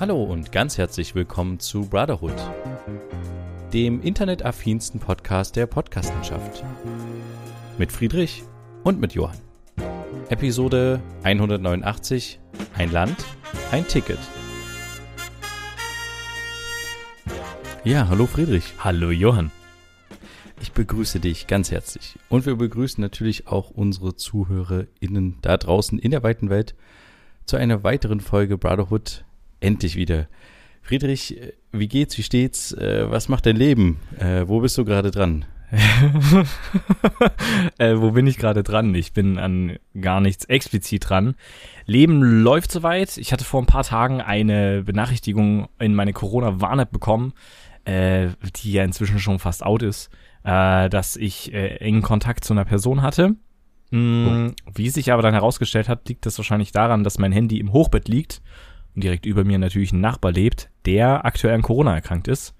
Hallo und ganz herzlich willkommen zu Brotherhood, dem internetaffinsten Podcast der Podcastenschaft. Mit Friedrich und mit Johann. Episode 189 Ein Land, ein Ticket. Ja, hallo Friedrich. Hallo Johann. Ich begrüße dich ganz herzlich. Und wir begrüßen natürlich auch unsere ZuhörerInnen da draußen in der weiten Welt zu einer weiteren Folge Brotherhood. Endlich wieder. Friedrich, äh, wie geht's, wie steht's, äh, was macht dein Leben? Äh, wo bist du gerade dran? äh, wo bin ich gerade dran? Ich bin an gar nichts explizit dran. Leben läuft soweit. Ich hatte vor ein paar Tagen eine Benachrichtigung in meine Corona-Warn-App bekommen, äh, die ja inzwischen schon fast out ist, äh, dass ich engen Kontakt zu einer Person hatte. Oh. Wie sich aber dann herausgestellt hat, liegt das wahrscheinlich daran, dass mein Handy im Hochbett liegt direkt über mir natürlich ein Nachbar lebt, der aktuell an Corona erkrankt ist.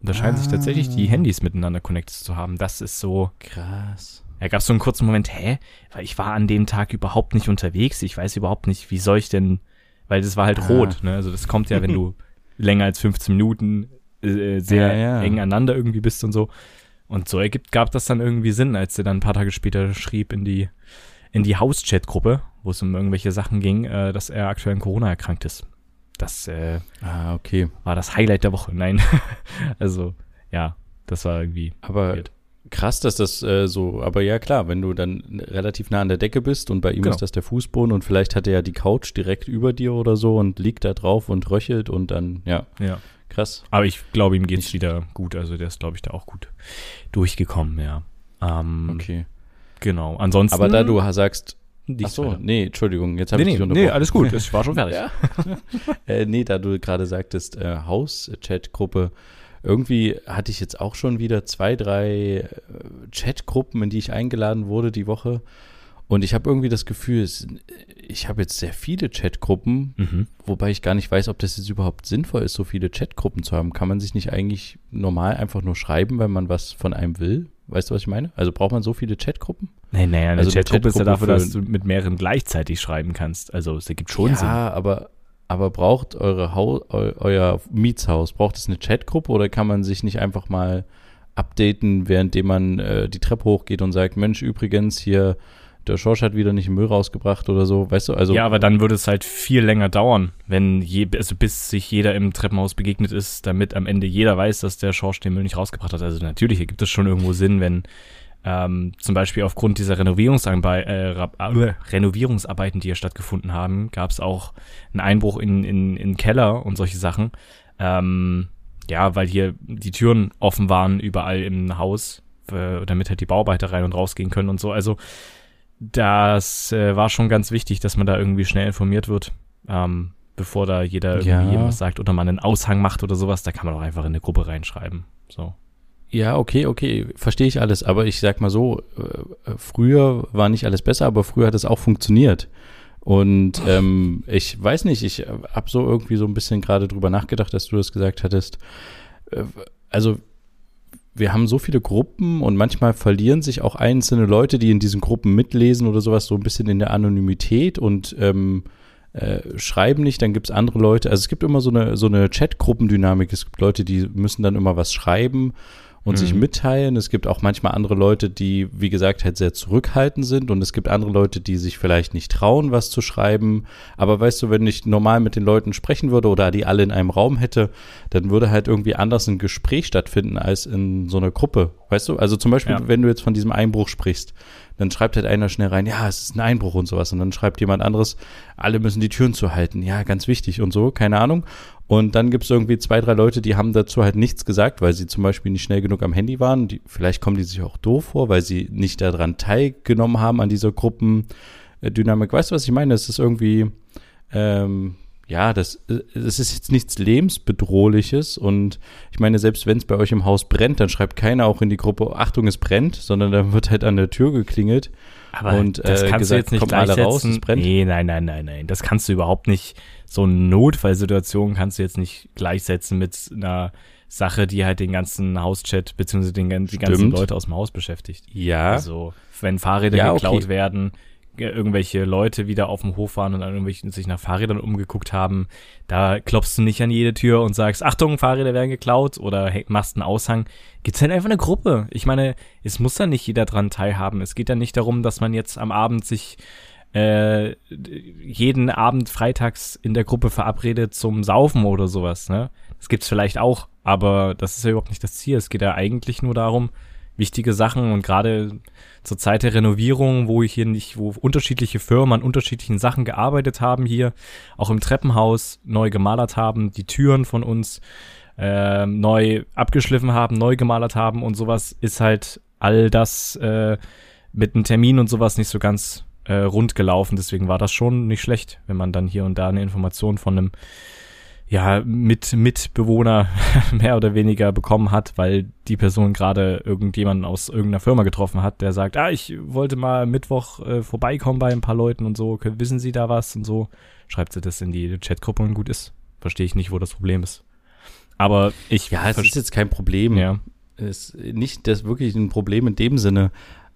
Und da scheinen ah. sich tatsächlich die Handys miteinander connected zu haben. Das ist so. Krass. Ja, gab so einen kurzen Moment, hä? Weil ich war an dem Tag überhaupt nicht unterwegs. Ich weiß überhaupt nicht, wie soll ich denn, weil das war halt ah. rot, ne? Also das kommt ja, wenn du länger als 15 Minuten äh, sehr ja, ja. eng aneinander irgendwie bist und so. Und so ergibt, gab das dann irgendwie Sinn, als er dann ein paar Tage später schrieb in die, in die Haus-Chat-Gruppe, wo es um irgendwelche Sachen ging, äh, dass er aktuell an Corona erkrankt ist. Das äh, ah, okay. war das Highlight der Woche. Nein, also ja, das war irgendwie. Aber weird. krass, dass das äh, so, aber ja klar, wenn du dann relativ nah an der Decke bist und bei ihm genau. ist das der Fußboden und vielleicht hat er ja die Couch direkt über dir oder so und liegt da drauf und röchelt und dann, ja. Ja. Krass. Aber ich glaube, ihm geht's wieder gut. Also der ist, glaube ich, da auch gut durchgekommen, ja. Ähm, okay. Genau. Ansonsten. Aber da du sagst, Ach so, nee, Entschuldigung, jetzt habe nee, ich dich unterbrochen. Nee, alles gut, ich war schon fertig. ja. äh, nee, da du gerade sagtest, äh, Haus-Chat-Gruppe, irgendwie hatte ich jetzt auch schon wieder zwei, drei äh, Chatgruppen, in die ich eingeladen wurde die Woche. Und ich habe irgendwie das Gefühl, es, ich habe jetzt sehr viele Chatgruppen, mhm. wobei ich gar nicht weiß, ob das jetzt überhaupt sinnvoll ist, so viele Chatgruppen zu haben. Kann man sich nicht eigentlich normal einfach nur schreiben, wenn man was von einem will? Weißt du, was ich meine? Also braucht man so viele Chatgruppen? Nee, nee, eine also Chatgruppe ist ja dafür, dass du mit mehreren gleichzeitig schreiben kannst. Also es ergibt schon ja, Sinn. Ja, aber, aber braucht eure Haus, eu, euer Mietshaus, braucht es eine Chatgruppe oder kann man sich nicht einfach mal updaten, währenddem man äh, die Treppe hochgeht und sagt, Mensch, übrigens hier der Schorsch hat wieder nicht Müll rausgebracht oder so, weißt du? Also ja, aber dann würde es halt viel länger dauern, wenn je, also bis sich jeder im Treppenhaus begegnet ist, damit am Ende jeder weiß, dass der Schorsch den Müll nicht rausgebracht hat. Also natürlich gibt es schon irgendwo Sinn, wenn ähm, zum Beispiel aufgrund dieser Renovierungsarbe äh, äh, Renovierungsarbeiten, die hier stattgefunden haben, gab es auch einen Einbruch in, in, in Keller und solche Sachen. Ähm, ja, weil hier die Türen offen waren überall im Haus, äh, damit halt die Bauarbeiter rein und rausgehen können und so. Also das äh, war schon ganz wichtig, dass man da irgendwie schnell informiert wird, ähm, bevor da jeder irgendwie ja. irgendwas sagt oder man einen Aushang macht oder sowas. Da kann man auch einfach in eine Gruppe reinschreiben. So. Ja, okay, okay, verstehe ich alles. Aber ich sag mal so, äh, früher war nicht alles besser, aber früher hat es auch funktioniert. Und ähm, ich weiß nicht, ich habe so irgendwie so ein bisschen gerade drüber nachgedacht, dass du das gesagt hattest. Äh, also wir haben so viele Gruppen und manchmal verlieren sich auch einzelne Leute, die in diesen Gruppen mitlesen oder sowas, so ein bisschen in der Anonymität und ähm, äh, schreiben nicht, dann gibt es andere Leute. Also es gibt immer so eine, so eine Chat-Gruppendynamik. Es gibt Leute, die müssen dann immer was schreiben und mhm. sich mitteilen. Es gibt auch manchmal andere Leute, die, wie gesagt, halt sehr zurückhaltend sind und es gibt andere Leute, die sich vielleicht nicht trauen, was zu schreiben. Aber weißt du, wenn ich normal mit den Leuten sprechen würde oder die alle in einem Raum hätte, dann würde halt irgendwie anders ein Gespräch stattfinden als in so einer Gruppe. Weißt du? Also zum Beispiel, ja. wenn du jetzt von diesem Einbruch sprichst, dann schreibt halt einer schnell rein, ja, es ist ein Einbruch und sowas. Und dann schreibt jemand anderes, alle müssen die Türen zuhalten. Ja, ganz wichtig und so, keine Ahnung. Und dann gibt es irgendwie zwei, drei Leute, die haben dazu halt nichts gesagt, weil sie zum Beispiel nicht schnell genug am Handy waren. Die, vielleicht kommen die sich auch doof vor, weil sie nicht daran teilgenommen haben an dieser Gruppendynamik. Weißt du, was ich meine? Es ist irgendwie, ähm, ja, das, das ist jetzt nichts lebensbedrohliches und ich meine, selbst wenn es bei euch im Haus brennt, dann schreibt keiner auch in die Gruppe, Achtung, es brennt, sondern dann wird halt an der Tür geklingelt. Aber und, das äh, kannst gesagt, du jetzt nicht gleichsetzen. Raus, es brennt. Nee, nein, nein, nein, nein. Das kannst du überhaupt nicht. So eine Notfallsituation kannst du jetzt nicht gleichsetzen mit einer Sache, die halt den ganzen Hauschat beziehungsweise den, die ganzen Leute aus dem Haus beschäftigt. Ja. Also, wenn Fahrräder ja, geklaut okay. werden, irgendwelche Leute wieder auf dem Hof waren und irgendwelchen sich nach Fahrrädern umgeguckt haben, da klopfst du nicht an jede Tür und sagst, Achtung, Fahrräder werden geklaut oder machst einen Aushang. Gibt's halt einfach eine Gruppe. Ich meine, es muss da nicht jeder dran teilhaben. Es geht ja nicht darum, dass man jetzt am Abend sich äh, jeden Abend freitags in der Gruppe verabredet zum Saufen oder sowas. Ne? Das gibt's vielleicht auch, aber das ist ja überhaupt nicht das Ziel. Es geht ja eigentlich nur darum, wichtige Sachen und gerade zur Zeit der Renovierung, wo ich hier nicht, wo unterschiedliche Firmen an unterschiedlichen Sachen gearbeitet haben hier, auch im Treppenhaus neu gemalert haben, die Türen von uns äh, neu abgeschliffen haben, neu gemalert haben und sowas ist halt all das äh, mit einem Termin und sowas nicht so ganz äh, rund gelaufen. Deswegen war das schon nicht schlecht, wenn man dann hier und da eine Information von einem ja, mit Mitbewohner mehr oder weniger bekommen hat, weil die Person gerade irgendjemanden aus irgendeiner Firma getroffen hat, der sagt, ah, ich wollte mal Mittwoch äh, vorbeikommen bei ein paar Leuten und so, wissen Sie da was und so, schreibt sie das in die Chatgruppe und gut ist. Verstehe ich nicht, wo das Problem ist. Aber ich. Ja, es ist jetzt kein Problem. Ja. Es ist nicht das wirklich ein Problem in dem Sinne.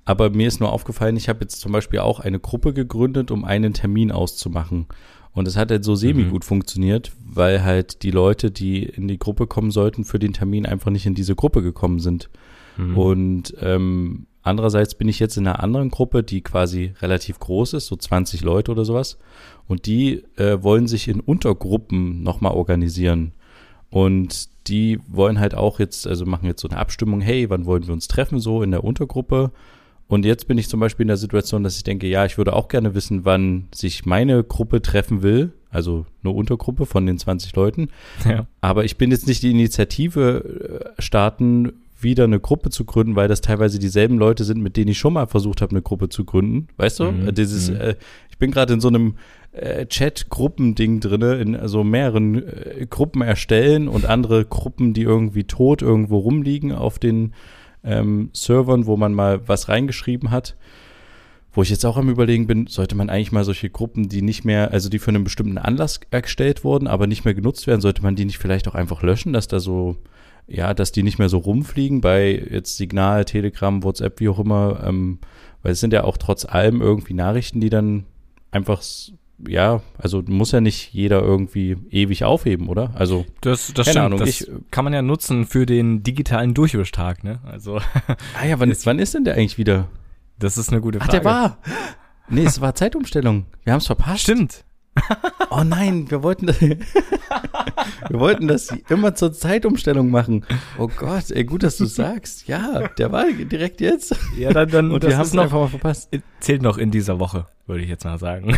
Aber mir ist nur aufgefallen, ich habe jetzt zum Beispiel auch eine Gruppe gegründet, um einen Termin auszumachen. Und es hat halt so semi gut mhm. funktioniert, weil halt die Leute, die in die Gruppe kommen sollten, für den Termin einfach nicht in diese Gruppe gekommen sind. Mhm. Und ähm, andererseits bin ich jetzt in einer anderen Gruppe, die quasi relativ groß ist, so 20 Leute oder sowas. Und die äh, wollen sich in Untergruppen nochmal organisieren. Und die wollen halt auch jetzt, also machen jetzt so eine Abstimmung, hey, wann wollen wir uns treffen, so in der Untergruppe. Und jetzt bin ich zum Beispiel in der Situation, dass ich denke, ja, ich würde auch gerne wissen, wann sich meine Gruppe treffen will, also eine Untergruppe von den 20 Leuten. Ja. Aber ich bin jetzt nicht die Initiative äh, starten, wieder eine Gruppe zu gründen, weil das teilweise dieselben Leute sind, mit denen ich schon mal versucht habe, eine Gruppe zu gründen. Weißt du? Mhm. Dieses, mhm. äh, ich bin gerade in so einem äh, Chat-Gruppending drinne, in also mehreren äh, Gruppen erstellen und andere Gruppen, die irgendwie tot irgendwo rumliegen auf den ähm, Servern, wo man mal was reingeschrieben hat. Wo ich jetzt auch am Überlegen bin, sollte man eigentlich mal solche Gruppen, die nicht mehr, also die für einen bestimmten Anlass erstellt wurden, aber nicht mehr genutzt werden, sollte man die nicht vielleicht auch einfach löschen, dass da so, ja, dass die nicht mehr so rumfliegen bei jetzt Signal, Telegram, WhatsApp, wie auch immer, ähm, weil es sind ja auch trotz allem irgendwie Nachrichten, die dann einfach ja, also muss ja nicht jeder irgendwie ewig aufheben, oder? Also das, das keine Ahnung, das ich, kann man ja nutzen für den digitalen Durchwischtag, ne? Also ah ja, wann, ist, wann ist denn der eigentlich wieder? Das ist eine gute Frage. Ach, der war. Nee, es war Zeitumstellung. Wir haben es verpasst. Stimmt. Oh nein, wir wollten das, wir wollten das immer zur Zeitumstellung machen. Oh Gott, ey, gut, dass du sagst. Ja, der war direkt jetzt. Ja, dann, dann und wir haben es einfach mal verpasst. Zählt noch in dieser Woche, würde ich jetzt mal sagen.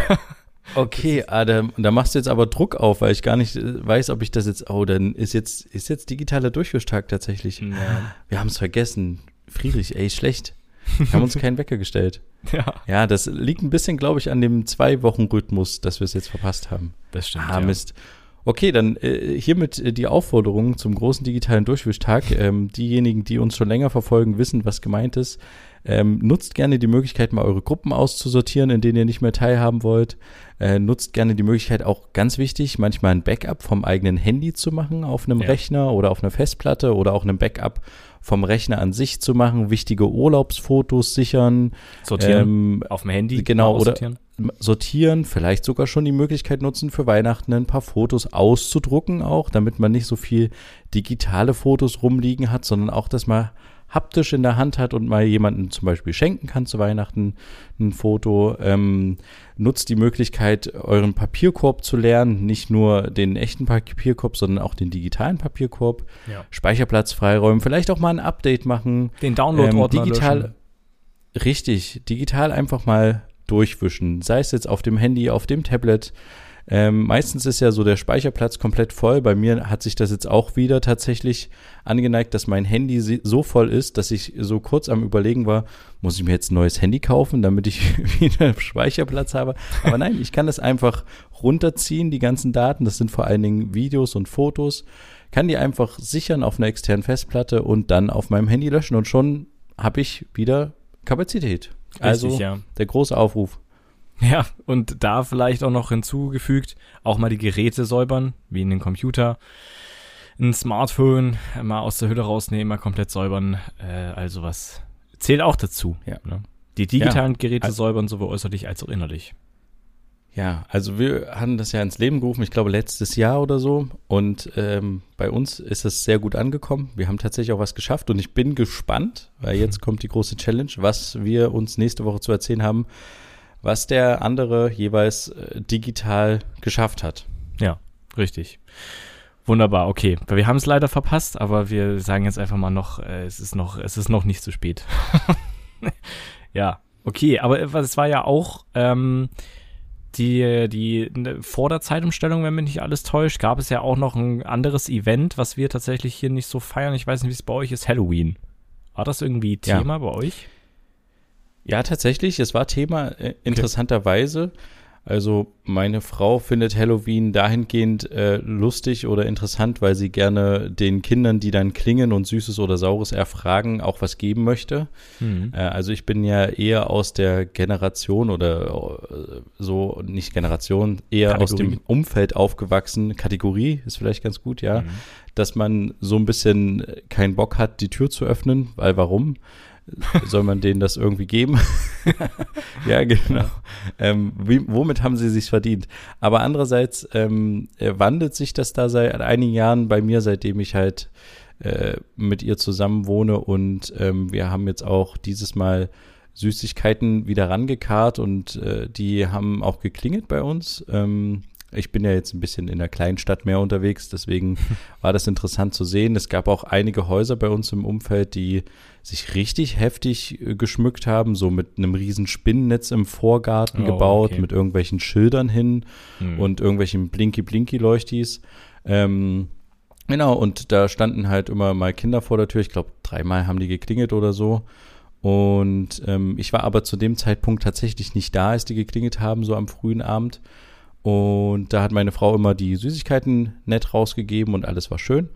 Okay, ah, da, machst du jetzt aber Druck auf, weil ich gar nicht äh, weiß, ob ich das jetzt. Oh, dann ist jetzt, ist jetzt digitaler Durchwischtag tatsächlich. Ja. Wir haben es vergessen. Friedrich, ey, schlecht. Wir haben uns keinen Wecker gestellt. Ja. Ja, das liegt ein bisschen, glaube ich, an dem Zwei-Wochen-Rhythmus, dass wir es jetzt verpasst haben. Das stimmt. Ah, ja. Mist. Okay, dann äh, hiermit äh, die Aufforderung zum großen digitalen Durchwischtag. Ähm, diejenigen, die uns schon länger verfolgen, wissen, was gemeint ist. Ähm, nutzt gerne die Möglichkeit, mal eure Gruppen auszusortieren, in denen ihr nicht mehr teilhaben wollt. Äh, nutzt gerne die Möglichkeit, auch ganz wichtig, manchmal ein Backup vom eigenen Handy zu machen auf einem ja. Rechner oder auf einer Festplatte oder auch ein Backup vom Rechner an sich zu machen, wichtige Urlaubsfotos sichern. Sortieren ähm, auf dem Handy. Genau, oder sortieren. vielleicht sogar schon die Möglichkeit nutzen, für Weihnachten ein paar Fotos auszudrucken auch, damit man nicht so viel digitale Fotos rumliegen hat, sondern auch, dass man haptisch in der Hand hat und mal jemanden zum Beispiel schenken kann zu Weihnachten ein Foto. Ähm, nutzt die Möglichkeit, euren Papierkorb zu lernen, nicht nur den echten Papierkorb, sondern auch den digitalen Papierkorb. Ja. Speicherplatz freiräumen, vielleicht auch mal ein Update machen. Den Download-Ordner ähm, digital, löschen. Richtig, digital einfach mal durchwischen, sei es jetzt auf dem Handy, auf dem Tablet. Ähm, meistens ist ja so der Speicherplatz komplett voll. Bei mir hat sich das jetzt auch wieder tatsächlich angeneigt, dass mein Handy so voll ist, dass ich so kurz am Überlegen war, muss ich mir jetzt ein neues Handy kaufen, damit ich wieder Speicherplatz habe. Aber nein, ich kann das einfach runterziehen, die ganzen Daten. Das sind vor allen Dingen Videos und Fotos. Kann die einfach sichern auf einer externen Festplatte und dann auf meinem Handy löschen und schon habe ich wieder Kapazität. Also Richtig, ja. der große Aufruf. Ja, und da vielleicht auch noch hinzugefügt, auch mal die Geräte säubern, wie in den Computer. Ein Smartphone mal aus der Hülle rausnehmen, mal komplett säubern, äh, also was zählt auch dazu. Ja. Ne? Die digitalen ja. Geräte säubern sowohl äußerlich als auch innerlich. Ja, also wir haben das ja ins Leben gerufen, ich glaube letztes Jahr oder so. Und ähm, bei uns ist es sehr gut angekommen. Wir haben tatsächlich auch was geschafft und ich bin gespannt, weil jetzt kommt die große Challenge, was wir uns nächste Woche zu erzählen haben, was der andere jeweils äh, digital geschafft hat. Ja, richtig. Wunderbar, okay. Wir haben es leider verpasst, aber wir sagen jetzt einfach mal noch, äh, es ist noch, es ist noch nicht zu spät. ja, okay, aber es war ja auch ähm, die, die ne, vor der Zeitumstellung, wenn mich nicht alles täuscht, gab es ja auch noch ein anderes Event, was wir tatsächlich hier nicht so feiern. Ich weiß nicht, wie es bei euch ist, Halloween. War das irgendwie Thema ja. bei euch? Ja, tatsächlich. Es war Thema äh, interessanterweise. Okay. Also meine Frau findet Halloween dahingehend äh, lustig oder interessant, weil sie gerne den Kindern, die dann klingen und Süßes oder Saures erfragen, auch was geben möchte. Mhm. Äh, also ich bin ja eher aus der Generation oder äh, so, nicht Generation, eher Kategorie. aus dem Umfeld aufgewachsen. Kategorie ist vielleicht ganz gut, ja. Mhm. Dass man so ein bisschen keinen Bock hat, die Tür zu öffnen, weil warum? Soll man denen das irgendwie geben? ja, genau. Ähm, wie, womit haben sie sich verdient? Aber andererseits ähm, äh, wandelt sich das da seit einigen Jahren bei mir, seitdem ich halt äh, mit ihr zusammen wohne und ähm, wir haben jetzt auch dieses Mal Süßigkeiten wieder rangekarrt und äh, die haben auch geklingelt bei uns. Ähm, ich bin ja jetzt ein bisschen in der Kleinstadt mehr unterwegs, deswegen war das interessant zu sehen. Es gab auch einige Häuser bei uns im Umfeld, die sich richtig heftig äh, geschmückt haben, so mit einem riesen Spinnennetz im Vorgarten oh, gebaut, okay. mit irgendwelchen Schildern hin hm. und irgendwelchen Blinky-Blinky-Leuchtis. Ähm, genau, und da standen halt immer mal Kinder vor der Tür. Ich glaube, dreimal haben die geklingelt oder so. Und ähm, ich war aber zu dem Zeitpunkt tatsächlich nicht da, als die geklingelt haben, so am frühen Abend. Und da hat meine Frau immer die Süßigkeiten nett rausgegeben und alles war schön.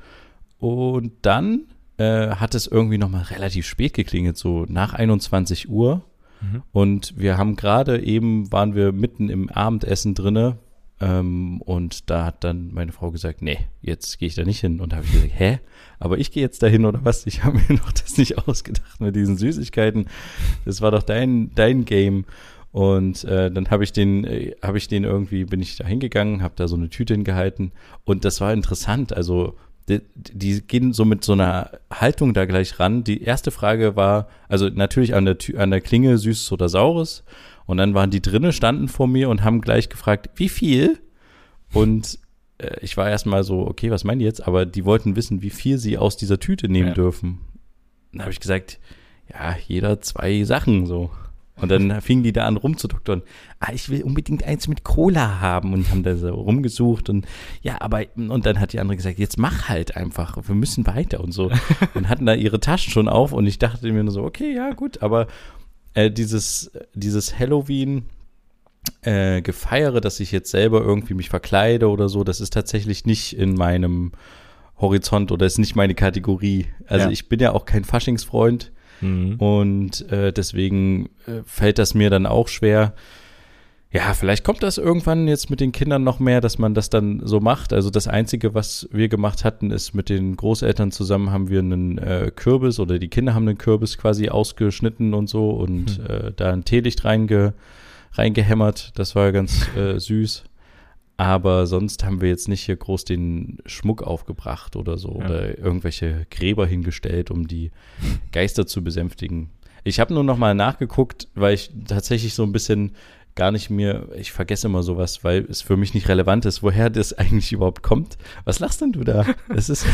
Und dann äh, hat es irgendwie nochmal relativ spät geklingelt, so nach 21 Uhr. Mhm. Und wir haben gerade eben, waren wir mitten im Abendessen drinne. Ähm, und da hat dann meine Frau gesagt, nee, jetzt gehe ich da nicht hin. Und da habe ich gesagt, hä? Aber ich gehe jetzt dahin oder was? Ich habe mir noch das nicht ausgedacht mit diesen Süßigkeiten. Das war doch dein, dein Game. Und äh, dann habe ich den, äh, habe ich den irgendwie, bin ich da hingegangen, habe da so eine Tüte hingehalten und das war interessant. Also die, die, gehen so mit so einer Haltung da gleich ran. Die erste Frage war, also natürlich an der, an der Klinge süßes oder saures. Und dann waren die drinnen, standen vor mir und haben gleich gefragt, wie viel? Und äh, ich war erstmal so, okay, was meinen die jetzt? Aber die wollten wissen, wie viel sie aus dieser Tüte nehmen ja. dürfen. Dann habe ich gesagt, ja, jeder zwei Sachen so. Und dann fingen die da an rumzudoktern. Ah, ich will unbedingt eins mit Cola haben und haben da so rumgesucht und ja, aber und dann hat die andere gesagt, jetzt mach halt einfach, wir müssen weiter und so. Und hatten da ihre Taschen schon auf und ich dachte mir nur so, okay, ja gut, aber äh, dieses dieses Halloween äh, gefeiere, dass ich jetzt selber irgendwie mich verkleide oder so, das ist tatsächlich nicht in meinem Horizont oder ist nicht meine Kategorie. Also ja. ich bin ja auch kein Faschingsfreund Mhm. Und äh, deswegen äh, fällt das mir dann auch schwer. Ja, vielleicht kommt das irgendwann jetzt mit den Kindern noch mehr, dass man das dann so macht. Also das Einzige, was wir gemacht hatten, ist mit den Großeltern zusammen haben wir einen äh, Kürbis oder die Kinder haben einen Kürbis quasi ausgeschnitten und so und mhm. da ein Teelicht reinge, reingehämmert. Das war ganz äh, süß. Aber sonst haben wir jetzt nicht hier groß den Schmuck aufgebracht oder so ja. oder irgendwelche Gräber hingestellt, um die Geister zu besänftigen. Ich habe nur noch mal nachgeguckt, weil ich tatsächlich so ein bisschen gar nicht mehr, ich vergesse immer sowas, weil es für mich nicht relevant ist, woher das eigentlich überhaupt kommt. Was lachst denn du da? Das ist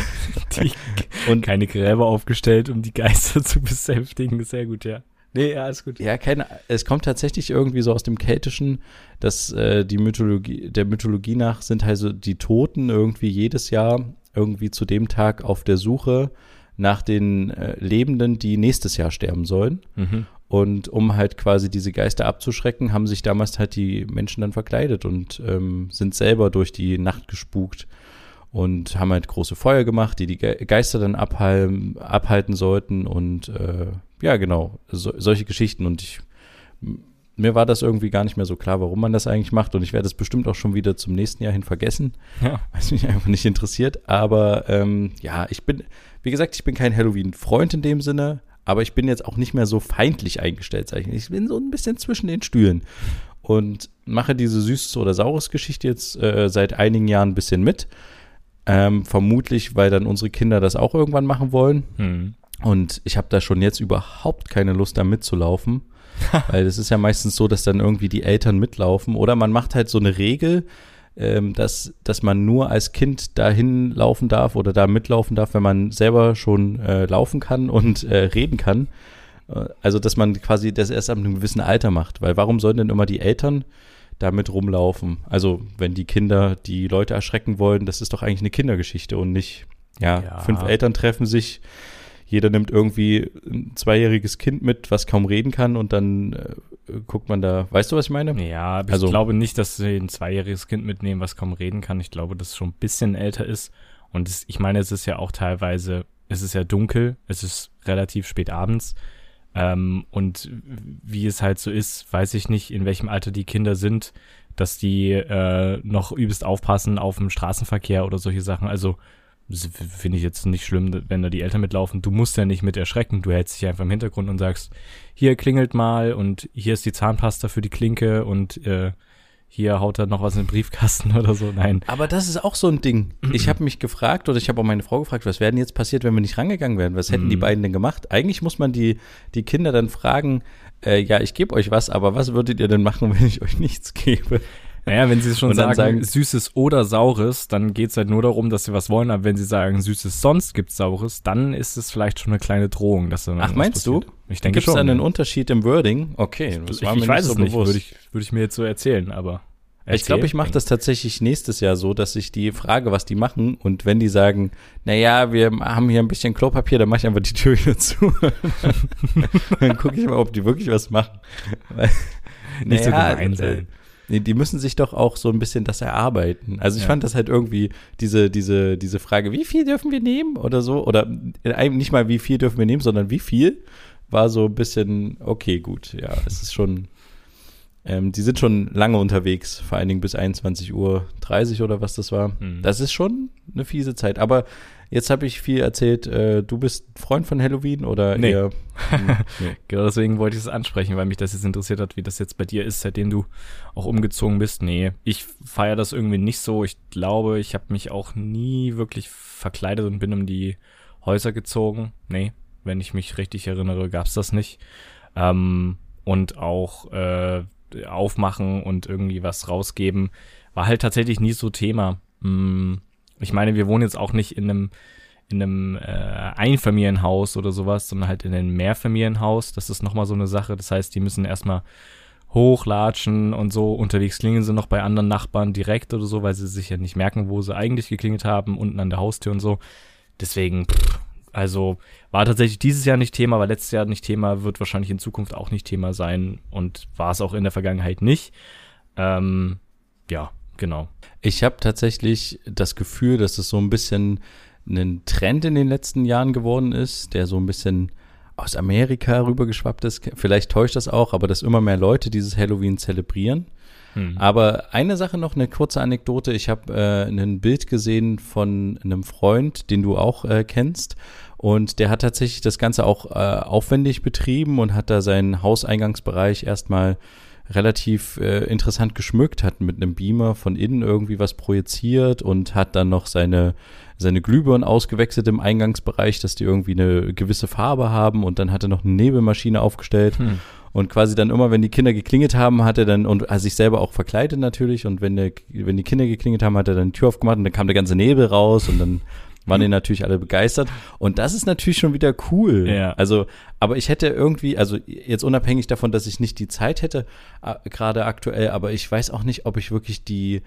und keine Gräber aufgestellt, um die Geister zu besänftigen. Sehr gut, ja. Nee, ja, alles gut. Ja, keine, es kommt tatsächlich irgendwie so aus dem Keltischen, dass äh, die Mythologie, der Mythologie nach sind also die Toten irgendwie jedes Jahr irgendwie zu dem Tag auf der Suche nach den äh, Lebenden, die nächstes Jahr sterben sollen. Mhm. Und um halt quasi diese Geister abzuschrecken, haben sich damals halt die Menschen dann verkleidet und ähm, sind selber durch die Nacht gespukt und haben halt große Feuer gemacht, die die Geister dann abhalten, abhalten sollten und äh, ja, genau, so, solche Geschichten und ich mir war das irgendwie gar nicht mehr so klar, warum man das eigentlich macht und ich werde es bestimmt auch schon wieder zum nächsten Jahr hin vergessen, ja. weil es mich einfach nicht interessiert, aber ähm, ja, ich bin, wie gesagt, ich bin kein Halloween-Freund in dem Sinne, aber ich bin jetzt auch nicht mehr so feindlich eingestellt, ich. Bin so ein bisschen zwischen den Stühlen und mache diese süßes oder saures Geschichte jetzt äh, seit einigen Jahren ein bisschen mit. Ähm, vermutlich, weil dann unsere Kinder das auch irgendwann machen wollen. Hm. Und ich habe da schon jetzt überhaupt keine Lust, da mitzulaufen. weil es ist ja meistens so, dass dann irgendwie die Eltern mitlaufen. Oder man macht halt so eine Regel, ähm, dass, dass man nur als Kind dahin laufen darf oder da mitlaufen darf, wenn man selber schon äh, laufen kann und äh, reden kann. Äh, Also, dass man quasi das erst ab einem gewissen Alter macht. Weil warum sollen denn immer die Eltern damit rumlaufen? Also, wenn die Kinder die Leute erschrecken wollen, das ist doch eigentlich eine Kindergeschichte und nicht, ja, Ja. fünf Eltern treffen sich, jeder nimmt irgendwie ein zweijähriges Kind mit, was kaum reden kann und dann äh, guckt man da, weißt du, was ich meine? Ja, aber Also- ich glaube nicht, dass sie ein zweijähriges Kind mitnehmen, was kaum reden kann. Ich glaube, dass es schon ein bisschen älter ist. Und es, ich meine, es ist ja auch teilweise, es ist ja dunkel, es ist relativ spät abends. Ähm, und wie es halt so ist, weiß ich nicht, in welchem Alter die Kinder sind, dass die äh, noch übelst aufpassen auf dem Straßenverkehr oder solche Sachen. Also finde ich jetzt nicht schlimm, wenn da die Eltern mitlaufen. Du musst ja nicht mit erschrecken. Du hältst dich einfach im Hintergrund und sagst, hier klingelt mal und hier ist die Zahnpasta für die Klinke und äh, hier haut er noch was in den Briefkasten oder so. Nein. Aber das ist auch so ein Ding. Ich habe mich gefragt oder ich habe auch meine Frau gefragt, was wäre denn jetzt passiert, wenn wir nicht rangegangen wären? Was hätten die Mhm. beiden denn gemacht? Eigentlich muss man die, die Kinder dann fragen, äh, ja, ich gebe euch was, aber was würdet ihr denn machen, wenn ich euch nichts gebe? Naja, wenn sie schon sagen, sagen- Süßes oder Saures, dann geht's halt nur darum, dass sie was wollen. Aber wenn sie sagen, Süßes sonst gibt's Saures, dann ist es vielleicht schon eine kleine Drohung. Dass dann Ach, meinst du? passiert. Ich denke Gibt es schon. dann einen ja. Unterschied im Wording? Okay, das ich war mir ich weiß nicht es so nicht, bewusst. würde ich, würde ich mir jetzt so erzählen, aber. Ich glaube, ich mache das tatsächlich nächstes Jahr so, dass ich die frage, was die machen und wenn die sagen, naja, wir haben hier ein bisschen Klopapier, dann mache ich einfach die Tür wieder zu. dann gucke ich mal, ob die wirklich was machen. Nicht so Naja, gemein äh, sein. Nee, die müssen sich doch auch so ein bisschen das erarbeiten. Also ich Ja. fand das halt irgendwie diese, diese, diese Frage, wie viel dürfen wir nehmen oder so, oder eigentlich nicht mal wie viel dürfen wir nehmen, sondern wie viel, war so ein bisschen, okay, gut, ja, es ist schon, ähm, die sind schon lange unterwegs, vor allen Dingen bis 21 Uhr 30 oder was das war. Hm. Das ist schon eine fiese Zeit. Aber jetzt habe ich viel erzählt, äh, du bist Freund von Halloween oder Nee. eher? Nee. Genau deswegen wollte ich es ansprechen, weil mich das jetzt interessiert hat, wie das jetzt bei dir ist, seitdem du auch umgezogen bist. Nee, ich feiere das irgendwie nicht so. Ich glaube, ich habe mich auch nie wirklich verkleidet und bin um die Häuser gezogen. Nee, wenn ich mich richtig erinnere, gab's das nicht. Ähm, und auch äh, aufmachen und irgendwie was rausgeben, war halt tatsächlich nie so Thema. Hm, ich meine, wir wohnen jetzt auch nicht in einem in einem äh, Einfamilienhaus oder sowas, sondern halt in einem Mehrfamilienhaus. Das ist nochmal so eine Sache. Das heißt, die müssen erstmal hochlatschen und so. Unterwegs klingeln sie noch bei anderen Nachbarn direkt oder so, weil sie sich ja nicht merken, wo sie eigentlich geklingelt haben, unten an der Haustür und so. Deswegen, pff, also war tatsächlich dieses Jahr nicht Thema, war letztes Jahr nicht Thema, wird wahrscheinlich in Zukunft auch nicht Thema sein und war es auch in der Vergangenheit nicht. Ähm, ja, genau. Ich habe tatsächlich das Gefühl, dass es so ein bisschen ein Trend in den letzten Jahren geworden ist, der so ein bisschen aus Amerika rübergeschwappt ist. Vielleicht täuscht das auch, aber dass immer mehr Leute dieses Halloween zelebrieren. Hm. Aber eine Sache noch, eine kurze Anekdote. Ich habe äh, ein Bild gesehen von einem Freund, den du auch äh, kennst. Und der hat tatsächlich das Ganze auch äh, aufwendig betrieben und hat da seinen Hauseingangsbereich erstmal relativ äh, interessant geschmückt, hat mit einem Beamer von innen irgendwie was projiziert und hat dann noch seine, seine Glühbirnen ausgewechselt im Eingangsbereich, dass die irgendwie eine gewisse Farbe haben und dann hat er noch eine Nebelmaschine aufgestellt Hm. und quasi dann immer, wenn die Kinder geklingelt haben, hat er dann, und also sich selber auch verkleidet natürlich, und wenn, der, wenn die Kinder geklingelt haben, hat er dann die Tür aufgemacht und dann kam der ganze Nebel raus und dann waren die natürlich alle begeistert. Und das ist natürlich schon wieder cool. Ja. Also, aber ich hätte irgendwie, also jetzt unabhängig davon, dass ich nicht die Zeit hätte, äh, gerade aktuell, aber ich weiß auch nicht, ob ich wirklich die,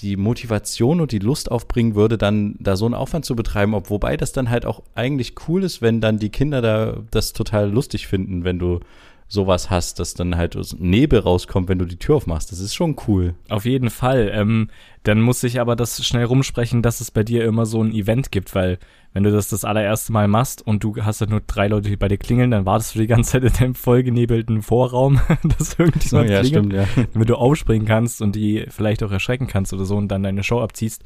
die Motivation und die Lust aufbringen würde, dann da so einen Aufwand zu betreiben, ob, wobei das dann halt auch eigentlich cool ist, wenn dann die Kinder da das total lustig finden, wenn du sowas hast, dass dann halt aus Nebel rauskommt, wenn du die Tür aufmachst. Das ist schon cool. Auf jeden Fall. Ähm, dann muss ich aber das schnell rumsprechen, dass es bei dir immer so ein Event gibt, weil wenn du das das allererste Mal machst und du hast halt nur drei Leute, die bei dir klingeln, dann wartest du die ganze Zeit in deinem vollgenebelten Vorraum, dass irgendjemand klingelt, ja. damit du aufspringen kannst und die vielleicht auch erschrecken kannst oder so und dann deine Show abziehst.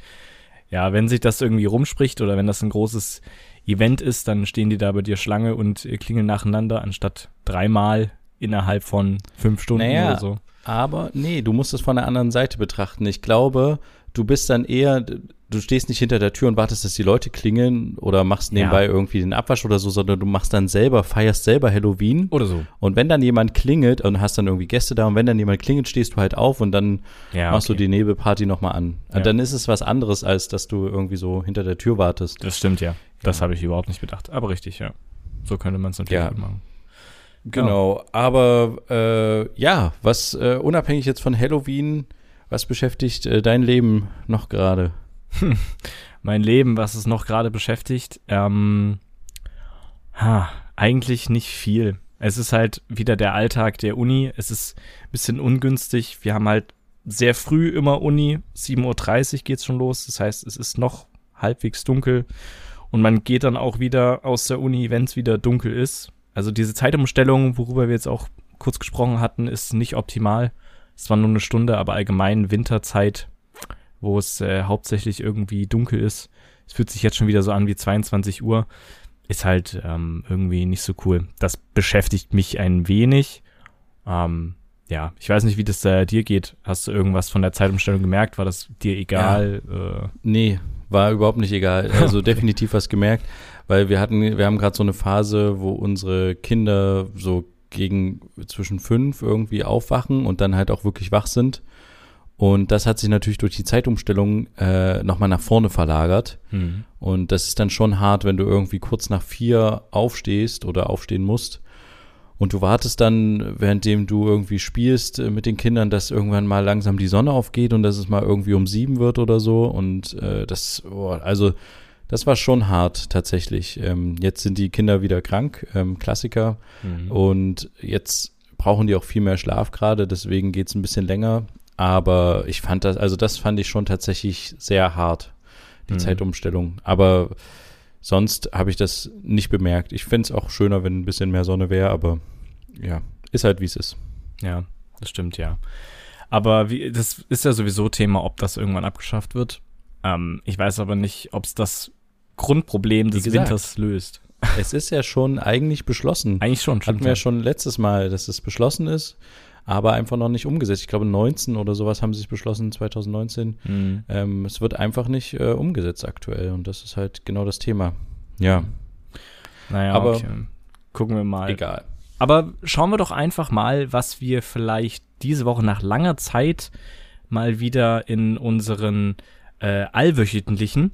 Ja, wenn sich das irgendwie rumspricht oder wenn das ein großes Event ist, dann stehen die da bei dir Schlange und äh, klingeln nacheinander, anstatt dreimal innerhalb von fünf Stunden Naja, oder so. Aber nee, du musst es von der anderen Seite betrachten. Ich glaube, du bist dann eher, du stehst nicht hinter der Tür und wartest, dass die Leute klingeln oder machst nebenbei irgendwie den Abwasch oder so, sondern du machst dann selber, feierst selber Halloween. Oder so. Und wenn dann jemand klingelt und hast dann irgendwie Gäste da und wenn dann jemand klingelt, stehst du halt auf und dann Ja, machst du die Nebelparty nochmal an. Ja. Und dann ist es was anderes, als dass du irgendwie so hinter der Tür wartest. Das stimmt ja. Das habe ich überhaupt nicht bedacht. Aber richtig, ja. So könnte man es natürlich Ja. machen. Genau, aber äh, ja, was äh, unabhängig jetzt von Halloween, was beschäftigt äh, dein Leben noch gerade? Mein Leben, was es noch gerade beschäftigt, ähm, ha, eigentlich nicht viel. Es ist halt wieder der Alltag der Uni. Es ist ein bisschen ungünstig. Wir haben halt sehr früh immer Uni. 7.30 Uhr geht's schon los. Das heißt, es ist noch halbwegs dunkel. Und man geht dann auch wieder aus der Uni, wenn es wieder dunkel ist. Also diese Zeitumstellung, worüber wir jetzt auch kurz gesprochen hatten, ist nicht optimal. Es war nur eine Stunde, aber allgemein Winterzeit, wo es äh, hauptsächlich irgendwie dunkel ist. Es fühlt sich jetzt schon wieder so an wie 22 Uhr. Ist halt ähm, irgendwie nicht so cool. Das beschäftigt mich ein wenig. Ähm, ja, ich weiß nicht, wie das äh, dir geht. Hast du irgendwas von der Zeitumstellung gemerkt? War das dir egal? Äh, Nee, war überhaupt nicht egal. Also definitiv was gemerkt, weil wir hatten, wir haben gerade so eine Phase, wo unsere Kinder so gegen zwischen fünf irgendwie aufwachen und dann halt auch wirklich wach sind. Und das hat sich natürlich durch die Zeitumstellung äh, nochmal nach vorne verlagert. hm. Und das ist dann schon hart, wenn du irgendwie kurz nach vier aufstehst oder aufstehen musst. Und du wartest dann, währenddem du irgendwie spielst äh, mit den Kindern, dass irgendwann mal langsam die Sonne aufgeht und dass es mal irgendwie um sieben wird oder so. Und äh, das, oh, also das war schon hart tatsächlich. Ähm, jetzt sind die Kinder wieder krank, ähm, Klassiker. Mhm. Und jetzt brauchen die auch viel mehr Schlaf gerade, deswegen geht's ein bisschen länger. Aber ich fand das, also das fand ich schon tatsächlich sehr hart, die Mhm. Zeitumstellung. Aber sonst habe ich das nicht bemerkt. Ich find's auch schöner, wenn ein bisschen mehr Sonne wäre, aber ja, ist halt wie es ist. Ja, das stimmt, ja. Aber wie, das ist ja sowieso Thema, ob das irgendwann abgeschafft wird. Ähm, ich weiß aber nicht, ob es das Grundproblem des gesagt. Winters löst. Es ist ja schon eigentlich beschlossen. Eigentlich schon, Hatten wir ja schon letztes Mal, dass es beschlossen ist, aber einfach noch nicht umgesetzt. Ich glaube 19 oder sowas haben sie sich beschlossen, 2019. Mhm. Ähm, es wird einfach nicht äh, umgesetzt aktuell und das ist halt genau das Thema. Ja, Naja, Aber- okay. gucken wir mal. egal. Aber schauen wir doch einfach mal, was wir vielleicht diese Woche nach langer Zeit mal wieder in unseren äh, allwöchentlichen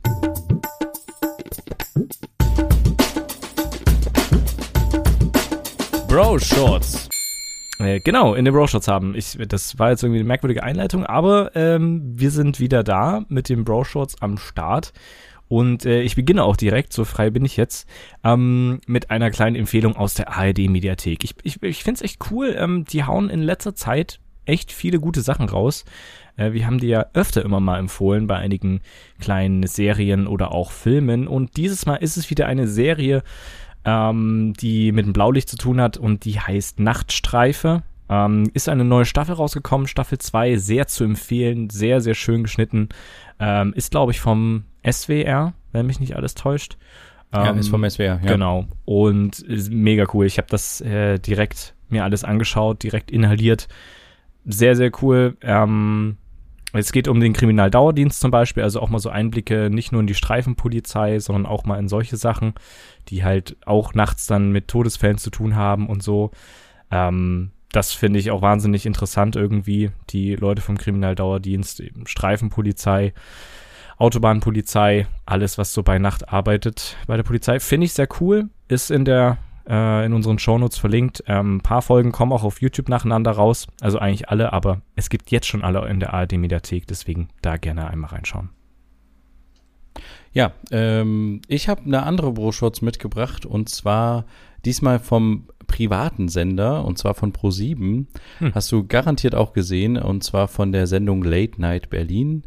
Bro Shorts. Äh, genau, in den Bro Shorts haben. Ich, das war jetzt irgendwie eine merkwürdige Einleitung, aber ähm, wir sind wieder da mit den Bro Shorts am Start. Und äh, ich beginne auch direkt, so frei bin ich jetzt, ähm, mit einer kleinen Empfehlung aus der ARD-Mediathek. Ich, ich, ich finde es echt cool. Ähm, die hauen in letzter Zeit echt viele gute Sachen raus. Äh, wir haben die ja öfter immer mal empfohlen bei einigen kleinen Serien oder auch Filmen. Und dieses Mal ist es wieder eine Serie, ähm, die mit dem Blaulicht zu tun hat und die heißt Nachtstreife. Ähm, ist eine neue Staffel rausgekommen, Staffel 2, sehr zu empfehlen, sehr, sehr schön geschnitten. Ähm, ist, glaube ich, vom SWR, wenn mich nicht alles täuscht. Ja, Ähm, ist vom SWR. Ja. Genau. Und mega cool. Ich habe das äh, direkt mir alles angeschaut, direkt inhaliert. Sehr, sehr cool. Ähm, es geht um den Kriminaldauerdienst zum Beispiel, also auch mal so Einblicke nicht nur in die Streifenpolizei, sondern auch mal in solche Sachen, die halt auch nachts dann mit Todesfällen zu tun haben und so. Ähm, das finde ich auch wahnsinnig interessant irgendwie. Die Leute vom Kriminaldauerdienst, Streifenpolizei, Autobahnpolizei, alles, was so bei Nacht arbeitet bei der Polizei, finde ich sehr cool. Ist in der äh, in unseren Shownotes verlinkt. Ähm, ein paar Folgen kommen auch auf YouTube nacheinander raus. Also eigentlich alle, aber es gibt jetzt schon alle in der ARD-Mediathek, deswegen da gerne einmal reinschauen. Ja, ähm, ich habe eine andere Broschurz mitgebracht und zwar diesmal vom privaten Sender und zwar von Pro7. Hm. Hast du garantiert auch gesehen und zwar von der Sendung Late Night Berlin.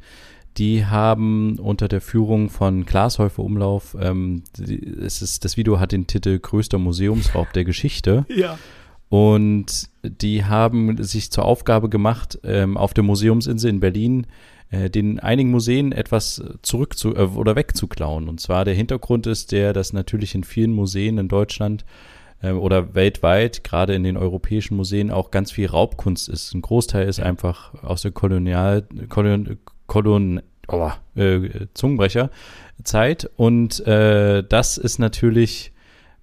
Die haben unter der Führung von Klaas Häufer Umlauf, ähm, die, es ist, das Video hat den Titel Größter Museumsraub der Geschichte. Ja. Und die haben sich zur Aufgabe gemacht, ähm, auf der Museumsinsel in Berlin äh, den einigen Museen etwas zurück zu, äh, oder wegzuklauen. Und zwar der Hintergrund ist der, dass natürlich in vielen Museen in Deutschland äh, oder weltweit, gerade in den europäischen Museen, auch ganz viel Raubkunst ist. Ein Großteil ist einfach aus der Kolonial, Kolon, Kolon, oh, äh, Zungenbrecher-Zeit. Und äh, das ist natürlich,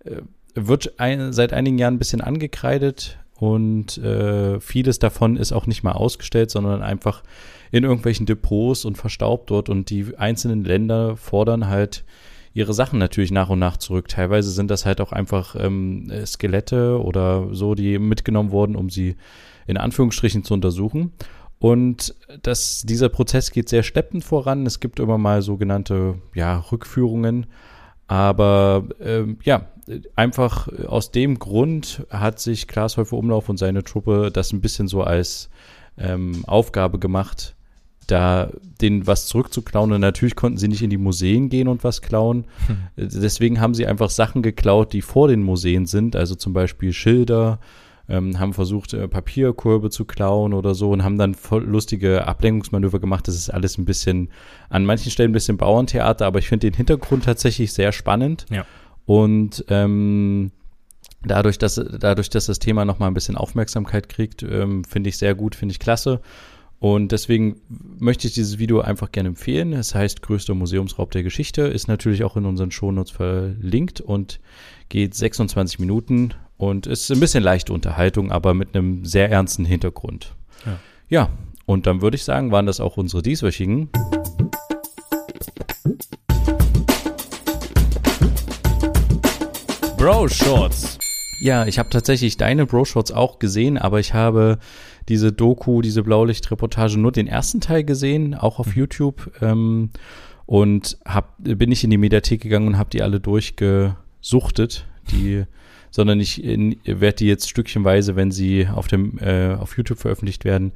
äh, wird ein, seit einigen Jahren ein bisschen angekreidet und äh, vieles davon ist auch nicht mal ausgestellt, sondern einfach in irgendwelchen Depots und verstaubt dort und die einzelnen Länder fordern halt ihre Sachen natürlich nach und nach zurück. Teilweise sind das halt auch einfach ähm, Skelette oder so, die mitgenommen wurden, um sie in Anführungsstrichen zu untersuchen. Und das, dieser Prozess geht sehr schleppend voran. Es gibt immer mal sogenannte ja, Rückführungen. Aber ähm, ja, einfach aus dem Grund hat sich Klaas Häufer Umlauf und seine Truppe das ein bisschen so als ähm, Aufgabe gemacht, da denen was zurückzuklauen. Und natürlich konnten sie nicht in die Museen gehen und was klauen. Hm. Deswegen haben sie einfach Sachen geklaut, die vor den Museen sind, also zum Beispiel Schilder, ähm, haben versucht, äh, Papierkurve zu klauen oder so und haben dann voll lustige Ablenkungsmanöver gemacht. Das ist alles ein bisschen, an manchen Stellen ein bisschen Bauerntheater, aber ich finde den Hintergrund tatsächlich sehr spannend. Ja. Und ähm, dadurch, dass, dadurch, dass das Thema nochmal ein bisschen Aufmerksamkeit kriegt, ähm, finde ich sehr gut, finde ich klasse. Und deswegen möchte ich dieses Video einfach gerne empfehlen. Es heißt Größter Museumsraub der Geschichte, ist natürlich auch in unseren Shownotes verlinkt und geht 26 Minuten und ist ein bisschen leichte Unterhaltung, aber mit einem sehr ernsten Hintergrund. Ja, ja und dann würde ich sagen, waren das auch unsere dieswöchigen. Bro Shorts. Ja, ich habe tatsächlich deine Bro Shorts auch gesehen, aber ich habe diese Doku, diese Blaulichtreportage nur den ersten Teil gesehen, auch auf mhm. YouTube. Ähm, und hab, bin ich in die Mediathek gegangen und habe die alle durchgesuchtet, die, sondern ich werde die jetzt stückchenweise, wenn sie auf dem äh, auf YouTube veröffentlicht werden,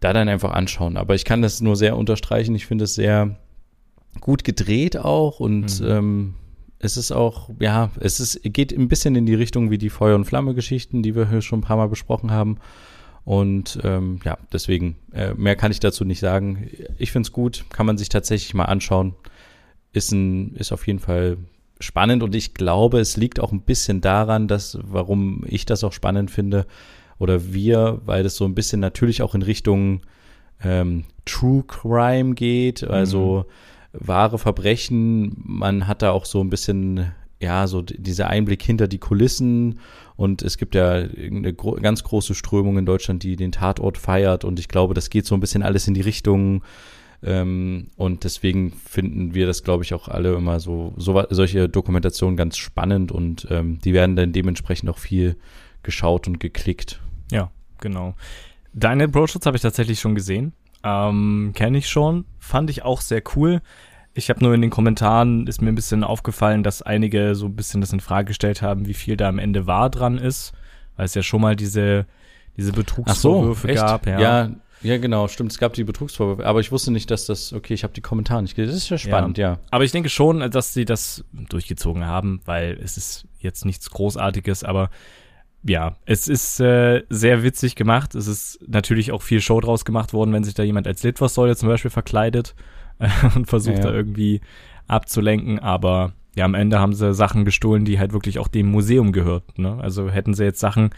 da dann einfach anschauen. Aber ich kann das nur sehr unterstreichen. Ich finde es sehr gut gedreht auch und mhm. ähm, es ist auch, ja, es ist, geht ein bisschen in die Richtung wie die Feuer- und Flamme-Geschichten, die wir hier schon ein paar Mal besprochen haben. Und ähm, ja, deswegen, äh, mehr kann ich dazu nicht sagen. Ich finde es gut, kann man sich tatsächlich mal anschauen. Ist, ein, ist auf jeden Fall spannend und ich glaube, es liegt auch ein bisschen daran, dass, warum ich das auch spannend finde, oder wir, weil das so ein bisschen natürlich auch in Richtung ähm, True Crime geht, also mhm. Wahre Verbrechen. Man hat da auch so ein bisschen, ja, so dieser Einblick hinter die Kulissen und es gibt ja eine gro ganz große Strömung in Deutschland, die den Tatort feiert. Und ich glaube, das geht so ein bisschen alles in die Richtung. Ähm, und deswegen finden wir das, glaube ich, auch alle immer so, so solche Dokumentationen ganz spannend und ähm, die werden dann dementsprechend auch viel geschaut und geklickt. Ja, genau. Deine Broadshots habe ich tatsächlich schon gesehen. Ähm, Kenne ich schon. Fand ich auch sehr cool. Ich habe nur in den Kommentaren ist mir ein bisschen aufgefallen, dass einige so ein bisschen das in Frage gestellt haben, wie viel da am Ende wahr dran ist, weil es ja schon mal diese diese Betrugsvorwürfe so, gab. Ja. ja. ja, genau, stimmt. Es gab die Betrugsvorwürfe, aber ich wusste nicht, dass das. Okay, ich habe die Kommentare nicht gelesen. Das ist ja spannend, ja. ja. Aber ich denke schon, dass sie das durchgezogen haben, weil es ist jetzt nichts Großartiges, aber ja, es ist äh, sehr witzig gemacht. Es ist natürlich auch viel Show draus gemacht worden, wenn sich da jemand als Litfaßsäule zum Beispiel verkleidet und versucht ja, ja. da irgendwie abzulenken, aber ja, am Ende haben sie Sachen gestohlen, die halt wirklich auch dem Museum gehört. Ne? Also hätten sie jetzt Sachen,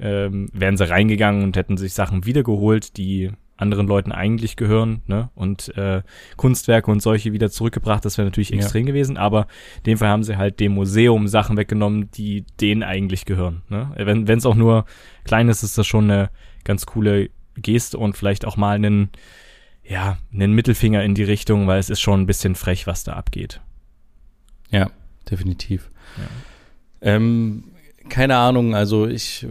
ähm, wären sie reingegangen und hätten sich Sachen wiedergeholt, die anderen Leuten eigentlich gehören, ne? Und äh, Kunstwerke und solche wieder zurückgebracht, das wäre natürlich extrem ja. gewesen, aber in dem Fall haben sie halt dem Museum Sachen weggenommen, die denen eigentlich gehören. Ne? Wenn es auch nur klein ist, ist das schon eine ganz coole Geste und vielleicht auch mal einen ja, einen Mittelfinger in die Richtung, weil es ist schon ein bisschen frech, was da abgeht. Ja, definitiv. Ja. Ähm, keine Ahnung, also ich,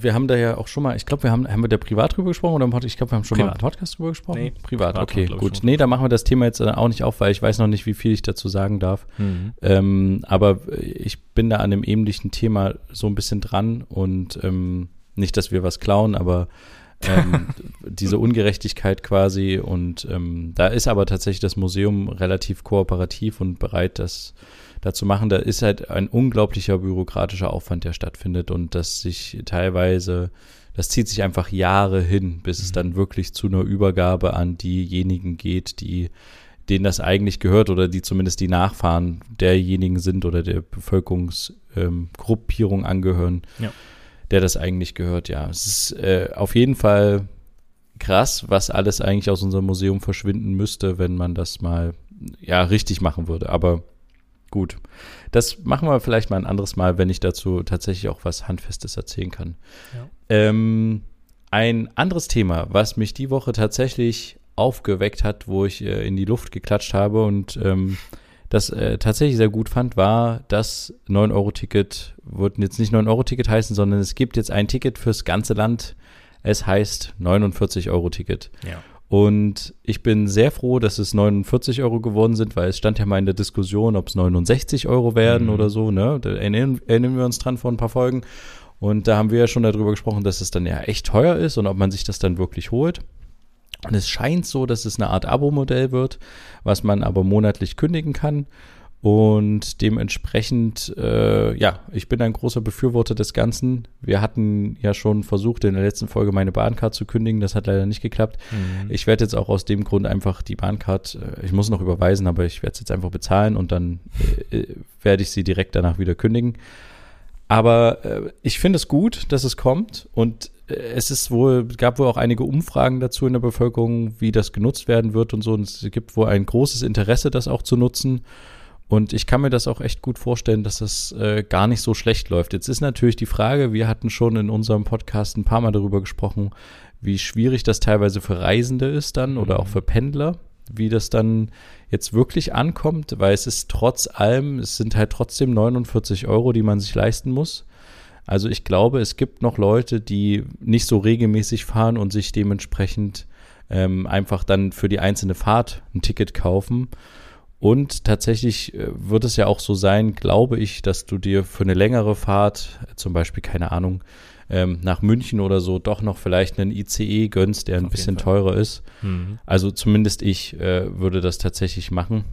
wir haben da ja auch schon mal, ich glaube, wir haben, haben wir da privat drüber gesprochen oder ich glaube, wir haben schon privat. mal im Podcast drüber gesprochen? Nee, privat, privat okay, gut. Nee, da machen wir das Thema jetzt auch nicht auf, weil ich weiß noch nicht, wie viel ich dazu sagen darf. Mhm. Ähm, aber ich bin da an einem ähnlichen Thema so ein bisschen dran und ähm, nicht, dass wir was klauen, aber ähm, diese Ungerechtigkeit quasi. Und ähm, da ist aber tatsächlich das Museum relativ kooperativ und bereit, das da zu machen. Da ist halt ein unglaublicher bürokratischer Aufwand, der stattfindet und dass sich teilweise das zieht sich einfach Jahre hin, bis es dann wirklich zu einer Übergabe an diejenigen geht, die denen das eigentlich gehört oder die zumindest die Nachfahren derjenigen sind oder der Bevölkerungsgruppierung ähm, angehören, ja. der das eigentlich gehört. Ja, es ist äh, auf jeden Fall krass, was alles eigentlich aus unserem Museum verschwinden müsste, wenn man das mal ja richtig machen würde. Aber gut, das machen wir vielleicht mal ein anderes Mal, wenn ich dazu tatsächlich auch was Handfestes erzählen kann. Ja. Ähm, ein anderes Thema, was mich die Woche tatsächlich aufgeweckt hat, wo ich äh, in die Luft geklatscht habe und ähm, das äh, tatsächlich sehr gut fand, war das 9-Euro-Ticket, wird jetzt nicht 9-Euro-Ticket heißen, sondern es gibt jetzt ein Ticket fürs ganze Land. Es heißt 49-Euro-Ticket. Ja. Und ich bin sehr froh, dass es 49 Euro geworden sind, weil es stand ja mal in der Diskussion, ob es 69 Euro werden mhm. oder so. Ne? Da erinnern, erinnern wir uns dran vor ein paar Folgen. Und da haben wir ja schon darüber gesprochen, dass es dann ja echt teuer ist und ob man sich das dann wirklich holt. Und es scheint so, dass es eine Art Abo-Modell wird, was man aber monatlich kündigen kann. Und dementsprechend, äh, ja, ich bin ein großer Befürworter des Ganzen. Wir hatten ja schon versucht, in der letzten Folge meine Bahncard zu kündigen. Das hat leider nicht geklappt. Mhm. Ich werde jetzt auch aus dem Grund einfach die Bahncard, äh, ich muss noch überweisen, aber ich werde es jetzt einfach bezahlen und dann äh, äh, werde ich sie direkt danach wieder kündigen. Aber äh, ich finde es gut, dass es kommt und es ist wohl, gab wohl auch einige Umfragen dazu in der Bevölkerung, wie das genutzt werden wird und so. Und es gibt wohl ein großes Interesse, das auch zu nutzen. Und ich kann mir das auch echt gut vorstellen, dass das äh, gar nicht so schlecht läuft. Jetzt ist natürlich die Frage, wir hatten schon in unserem Podcast ein paar Mal darüber gesprochen, wie schwierig das teilweise für Reisende ist dann oder auch mhm. für Pendler, wie das dann jetzt wirklich ankommt, weil es ist trotz allem, es sind halt trotzdem 49 Euro, die man sich leisten muss. Also ich glaube, es gibt noch Leute, die nicht so regelmäßig fahren und sich dementsprechend ähm, einfach dann für die einzelne Fahrt ein Ticket kaufen. Und tatsächlich äh, wird es ja auch so sein, glaube ich, dass du dir für eine längere Fahrt, zum Beispiel, keine Ahnung, ähm, nach München oder so, doch noch vielleicht einen ICE gönnst, der ein Auf bisschen teurer ist. Mhm. Also zumindest ich äh, würde das tatsächlich machen.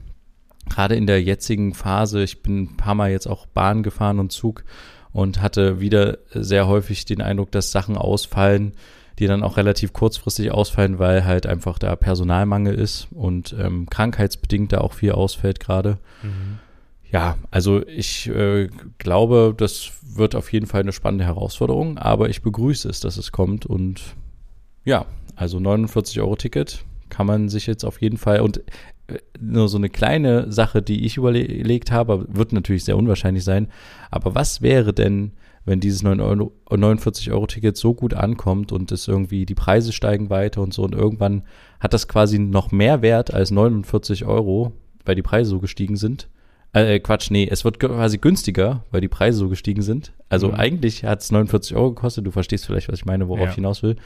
Gerade in der jetzigen Phase, ich bin ein paar Mal jetzt auch Bahn gefahren und Zug und hatte wieder sehr häufig den Eindruck, dass Sachen ausfallen, die dann auch relativ kurzfristig ausfallen, weil halt einfach da Personalmangel ist und ähm, krankheitsbedingt da auch viel ausfällt gerade. Mhm. Ja, also ich äh, glaube, das wird auf jeden Fall eine spannende Herausforderung, aber ich begrüße es, dass es kommt und ja, also 49 Euro Ticket kann man sich jetzt auf jeden Fall und nur so eine kleine Sache, die ich überlegt habe, wird natürlich sehr unwahrscheinlich sein. Aber was wäre denn, wenn dieses 49-Euro-Ticket so gut ankommt und es irgendwie, die Preise steigen weiter und so und irgendwann hat das quasi noch mehr Wert als 49 Euro, weil die Preise so gestiegen sind? Äh, Quatsch, nee, es wird quasi günstiger, weil die Preise so gestiegen sind. Also mhm. eigentlich hat es 49 Euro gekostet, du verstehst vielleicht, was ich meine, worauf ja. ich hinaus will.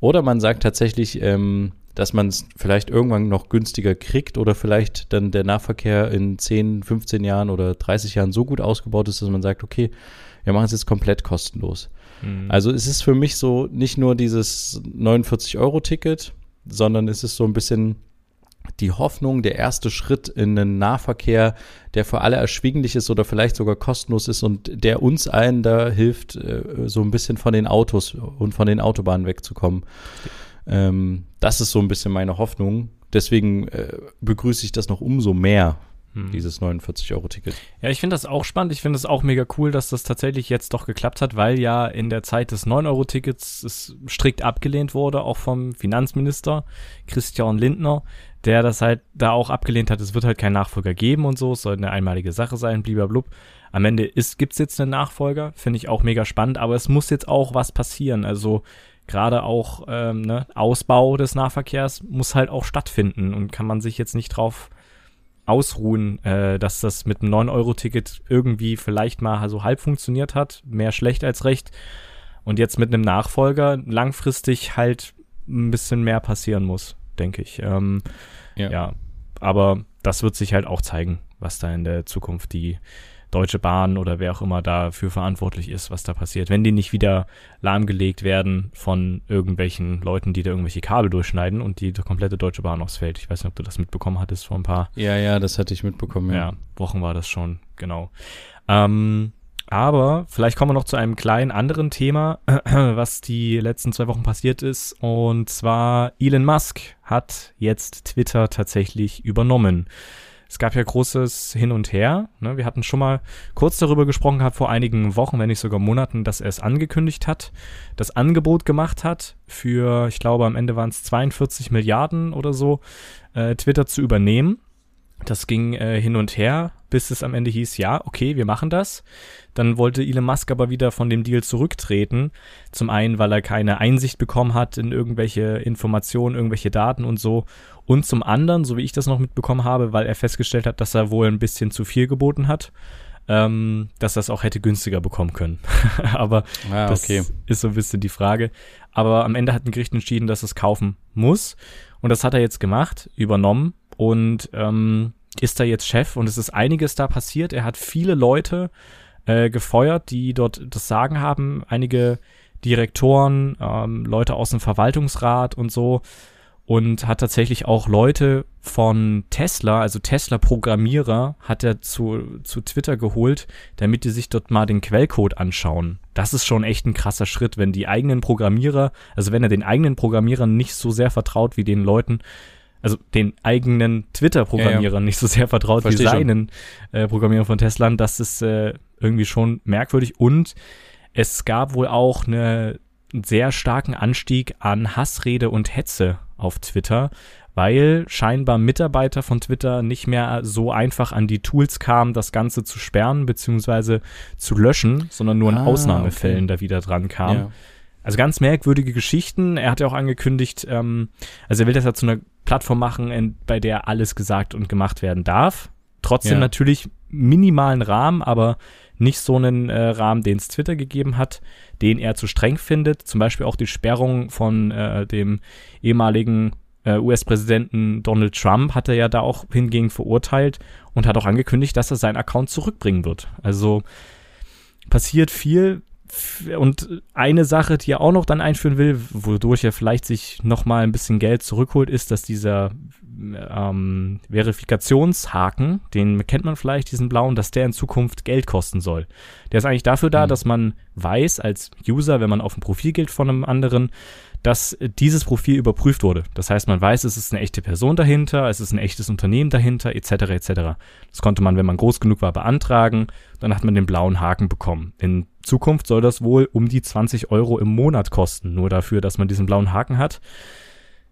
Oder man sagt tatsächlich, ähm, dass man es vielleicht irgendwann noch günstiger kriegt oder vielleicht dann der Nahverkehr in 10, 15 Jahren oder 30 Jahren so gut ausgebaut ist, dass man sagt, okay, wir machen es jetzt komplett kostenlos. Mhm. Also es ist für mich so nicht nur dieses 49-Euro-Ticket, sondern es ist so ein bisschen die Hoffnung, der erste Schritt in einen Nahverkehr, der für alle erschwinglich ist oder vielleicht sogar kostenlos ist und der uns allen da hilft, äh, so ein bisschen von den Autos und von den Autobahnen wegzukommen. Ähm, das ist so ein bisschen meine Hoffnung. Deswegen äh, begrüße ich das noch umso mehr, hm. dieses 49-Euro-Ticket. Ja, ich finde das auch spannend. Ich finde es auch mega cool, dass das tatsächlich jetzt doch geklappt hat, weil ja in der Zeit des 9-Euro-Tickets es strikt abgelehnt wurde, auch vom Finanzminister Christian Lindner, der das halt da auch abgelehnt hat. Es wird halt keinen Nachfolger geben und so. Es soll eine einmalige Sache sein, blub. Am Ende gibt es jetzt einen Nachfolger, finde ich auch mega spannend, aber es muss jetzt auch was passieren. Also gerade auch ähm, ne, Ausbau des Nahverkehrs muss halt auch stattfinden und kann man sich jetzt nicht drauf ausruhen, äh, dass das mit einem 9-Euro-Ticket irgendwie vielleicht mal so halb funktioniert hat, mehr schlecht als recht. Und jetzt mit einem Nachfolger langfristig halt ein bisschen mehr passieren muss, denke ich. Ähm, ja. ja. aber das wird sich halt auch zeigen, was da in der Zukunft die Deutsche Bahn oder wer auch immer dafür verantwortlich ist, was da passiert. Wenn die nicht wieder lahmgelegt werden von irgendwelchen Leuten, die da irgendwelche Kabel durchschneiden und die komplette Deutsche Bahn ausfällt. Ich weiß nicht, ob du das mitbekommen hattest vor ein paar. Ja, ja, das hatte ich mitbekommen. Ja, ja Wochen war das schon, genau. Ähm, Aber vielleicht kommen wir noch zu einem kleinen anderen Thema, was die letzten zwei Wochen passiert ist. Und zwar Elon Musk hat jetzt Twitter tatsächlich übernommen. Es gab ja großes Hin und Her. Ne? Wir hatten schon mal kurz darüber gesprochen gehabt vor einigen Wochen, wenn nicht sogar Monaten, dass er es angekündigt hat, das Angebot gemacht hat für, ich glaube, am Ende waren es 42 Milliarden oder so, äh, Twitter zu übernehmen. Das ging äh, hin und her, bis es am Ende hieß, ja, okay, wir machen das. Dann wollte Elon Musk aber wieder von dem Deal zurücktreten. Zum einen, weil er keine Einsicht bekommen hat in irgendwelche Informationen, irgendwelche Daten und so. Und zum anderen, so wie ich das noch mitbekommen habe, weil er festgestellt hat, dass er wohl ein bisschen zu viel geboten hat, ähm, dass er es auch hätte günstiger bekommen können. aber ah, das okay. ist so ein bisschen die Frage. Aber am Ende hat ein Gericht entschieden, dass es kaufen muss. Und das hat er jetzt gemacht, übernommen und ähm, ist da jetzt Chef und es ist einiges da passiert. Er hat viele Leute äh, gefeuert, die dort das Sagen haben, einige Direktoren, ähm, Leute aus dem Verwaltungsrat und so und hat tatsächlich auch Leute von Tesla, also Tesla-Programmierer, hat er zu, zu Twitter geholt, damit die sich dort mal den Quellcode anschauen. Das ist schon echt ein krasser Schritt, wenn die eigenen Programmierer, also wenn er den eigenen Programmierern nicht so sehr vertraut wie den Leuten, also den eigenen Twitter-Programmierern ja, ja. nicht so sehr vertraut Versteh wie seinen äh, Programmierern von Tesla, das ist äh, irgendwie schon merkwürdig. Und es gab wohl auch eine, einen sehr starken Anstieg an Hassrede und Hetze auf Twitter, weil scheinbar Mitarbeiter von Twitter nicht mehr so einfach an die Tools kamen, das Ganze zu sperren bzw. zu löschen, sondern nur in ah, Ausnahmefällen okay. da wieder dran kamen. Ja. Also ganz merkwürdige Geschichten. Er hat ja auch angekündigt, ähm, also er will das ja zu einer Plattform machen, in, bei der alles gesagt und gemacht werden darf. Trotzdem ja. natürlich minimalen Rahmen, aber nicht so einen äh, Rahmen, den es Twitter gegeben hat, den er zu streng findet. Zum Beispiel auch die Sperrung von äh, dem ehemaligen äh, US-Präsidenten Donald Trump hat er ja da auch hingegen verurteilt und hat auch angekündigt, dass er seinen Account zurückbringen wird. Also passiert viel und eine Sache, die er auch noch dann einführen will, wodurch er vielleicht sich noch mal ein bisschen Geld zurückholt, ist, dass dieser ähm, Verifikationshaken, den kennt man vielleicht, diesen blauen, dass der in Zukunft Geld kosten soll. Der ist eigentlich dafür da, mhm. dass man weiß als User, wenn man auf ein Profil geht von einem anderen, dass dieses Profil überprüft wurde. Das heißt, man weiß, es ist eine echte Person dahinter, es ist ein echtes Unternehmen dahinter, etc. etc. Das konnte man, wenn man groß genug war, beantragen. Dann hat man den blauen Haken bekommen. In Zukunft soll das wohl um die 20 Euro im Monat kosten, nur dafür, dass man diesen blauen Haken hat.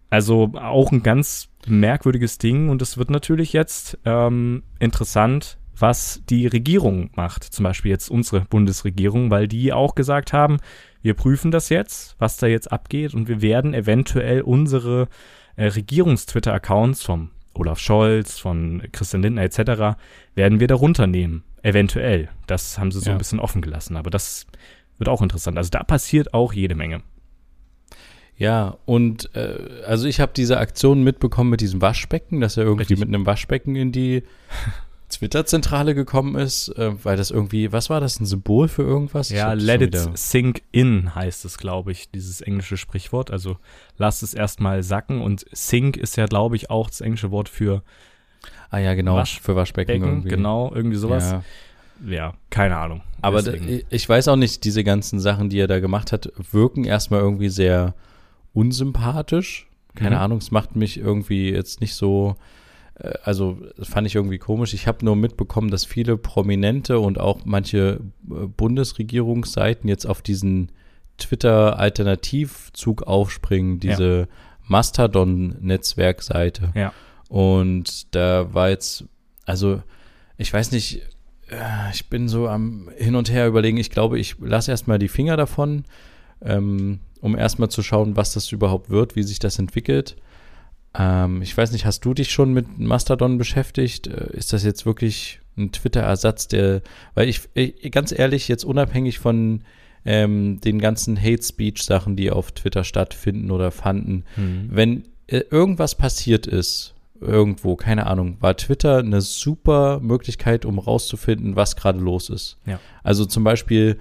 Also auch ein ganz merkwürdiges Ding und es wird natürlich jetzt ähm, interessant, was die Regierung macht, zum Beispiel jetzt unsere Bundesregierung, weil die auch gesagt haben, wir prüfen das jetzt, was da jetzt abgeht und wir werden eventuell unsere äh, Regierungstwitter-Accounts vom Olaf Scholz, von Christian Lindner etc. werden wir da runternehmen. Eventuell. Das haben sie so ja. ein bisschen offen gelassen, aber das wird auch interessant. Also da passiert auch jede Menge. Ja, und äh, also ich habe diese Aktion mitbekommen mit diesem Waschbecken, dass er irgendwie Richtig. mit einem Waschbecken in die Twitter-Zentrale gekommen ist, äh, weil das irgendwie, was war das, ein Symbol für irgendwas? Ja, let it sink in heißt es, glaube ich, dieses englische Sprichwort. Also lass es erstmal sacken und sink ist ja, glaube ich, auch das englische Wort für Ah ja, genau, Wasch für Waschbecken irgendwie. Genau, irgendwie sowas. Ja, ja keine Ahnung. Aber ich weiß auch nicht, diese ganzen Sachen, die er da gemacht hat, wirken erstmal irgendwie sehr unsympathisch. Keine mhm. Ahnung, es macht mich irgendwie jetzt nicht so äh, also fand ich irgendwie komisch. Ich habe nur mitbekommen, dass viele Prominente und auch manche äh, Bundesregierungsseiten jetzt auf diesen Twitter-Alternativzug aufspringen, diese ja. Mastodon-Netzwerkseite. Ja. Und da war jetzt, also ich weiß nicht, äh, ich bin so am Hin und Her überlegen. Ich glaube, ich lasse erstmal die Finger davon, ähm, um erstmal zu schauen, was das überhaupt wird, wie sich das entwickelt. Ähm, ich weiß nicht, hast du dich schon mit Mastodon beschäftigt? Äh, ist das jetzt wirklich ein Twitter-Ersatz, der, weil ich, ich, ganz ehrlich, jetzt unabhängig von ähm, den ganzen Hate-Speech-Sachen, die auf Twitter stattfinden oder fanden, mhm. wenn äh, irgendwas passiert ist, irgendwo, keine Ahnung, war Twitter eine super Möglichkeit, um rauszufinden, was gerade los ist. Ja. Also zum Beispiel,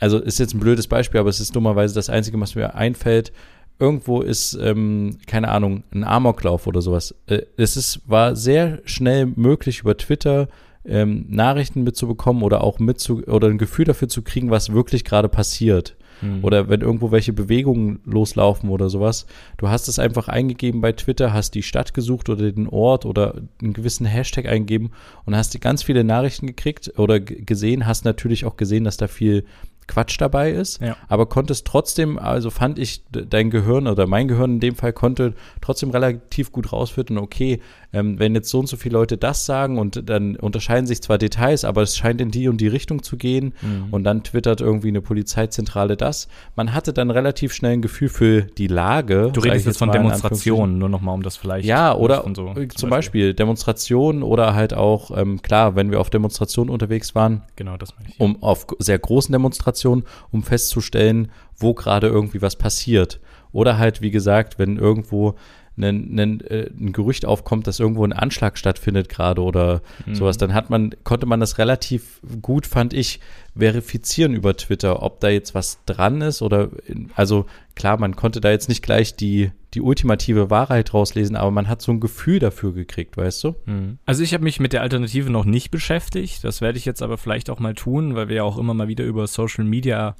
also ist jetzt ein blödes Beispiel, aber es ist dummerweise das Einzige, was mir einfällt irgendwo ist, ähm, keine Ahnung, ein Amoklauf oder sowas. Äh, es ist, war sehr schnell möglich über Twitter ähm, Nachrichten mitzubekommen oder auch mitzu oder ein Gefühl dafür zu kriegen, was wirklich gerade passiert. Mhm. Oder wenn irgendwo welche Bewegungen loslaufen oder sowas. Du hast es einfach eingegeben bei Twitter, hast die Stadt gesucht oder den Ort oder einen gewissen Hashtag eingegeben und hast ganz viele Nachrichten gekriegt oder gesehen, hast natürlich auch gesehen, dass da viel Quatsch dabei ist, ja. aber konntest trotzdem, also fand ich, dein Gehirn oder mein Gehirn in dem Fall konnte trotzdem relativ gut rausfinden, okay, ähm, wenn jetzt so und so viele Leute das sagen und dann unterscheiden sich zwar Details, aber es scheint in die und die Richtung zu gehen mhm. und dann twittert irgendwie eine Polizeizentrale das. Man hatte dann relativ schnell ein Gefühl für die Lage. Du redest jetzt von Demonstrationen, nur nochmal, um das vielleicht. Ja, oder so, zum, Beispiel. Beispiel Demonstrationen oder halt auch, ähm, klar, wenn wir auf Demonstrationen unterwegs waren. Genau, das meine ich. Um auf sehr großen Demonstrationen, um festzustellen, wo gerade irgendwie was passiert. Oder halt, wie gesagt, wenn irgendwo ein, ein, äh, ein Gerücht aufkommt, dass irgendwo ein Anschlag stattfindet gerade oder mhm. sowas, dann hat man, konnte man das relativ gut, fand ich, verifizieren über Twitter, ob da jetzt was dran ist oder, also klar, man konnte da jetzt nicht gleich die, die ultimative Wahrheit rauslesen, aber man hat so ein Gefühl dafür gekriegt, weißt du? Mhm. Also ich habe mich mit der Alternative noch nicht beschäftigt, das werde ich jetzt aber vielleicht auch mal tun, weil wir ja auch immer mal wieder über Social Media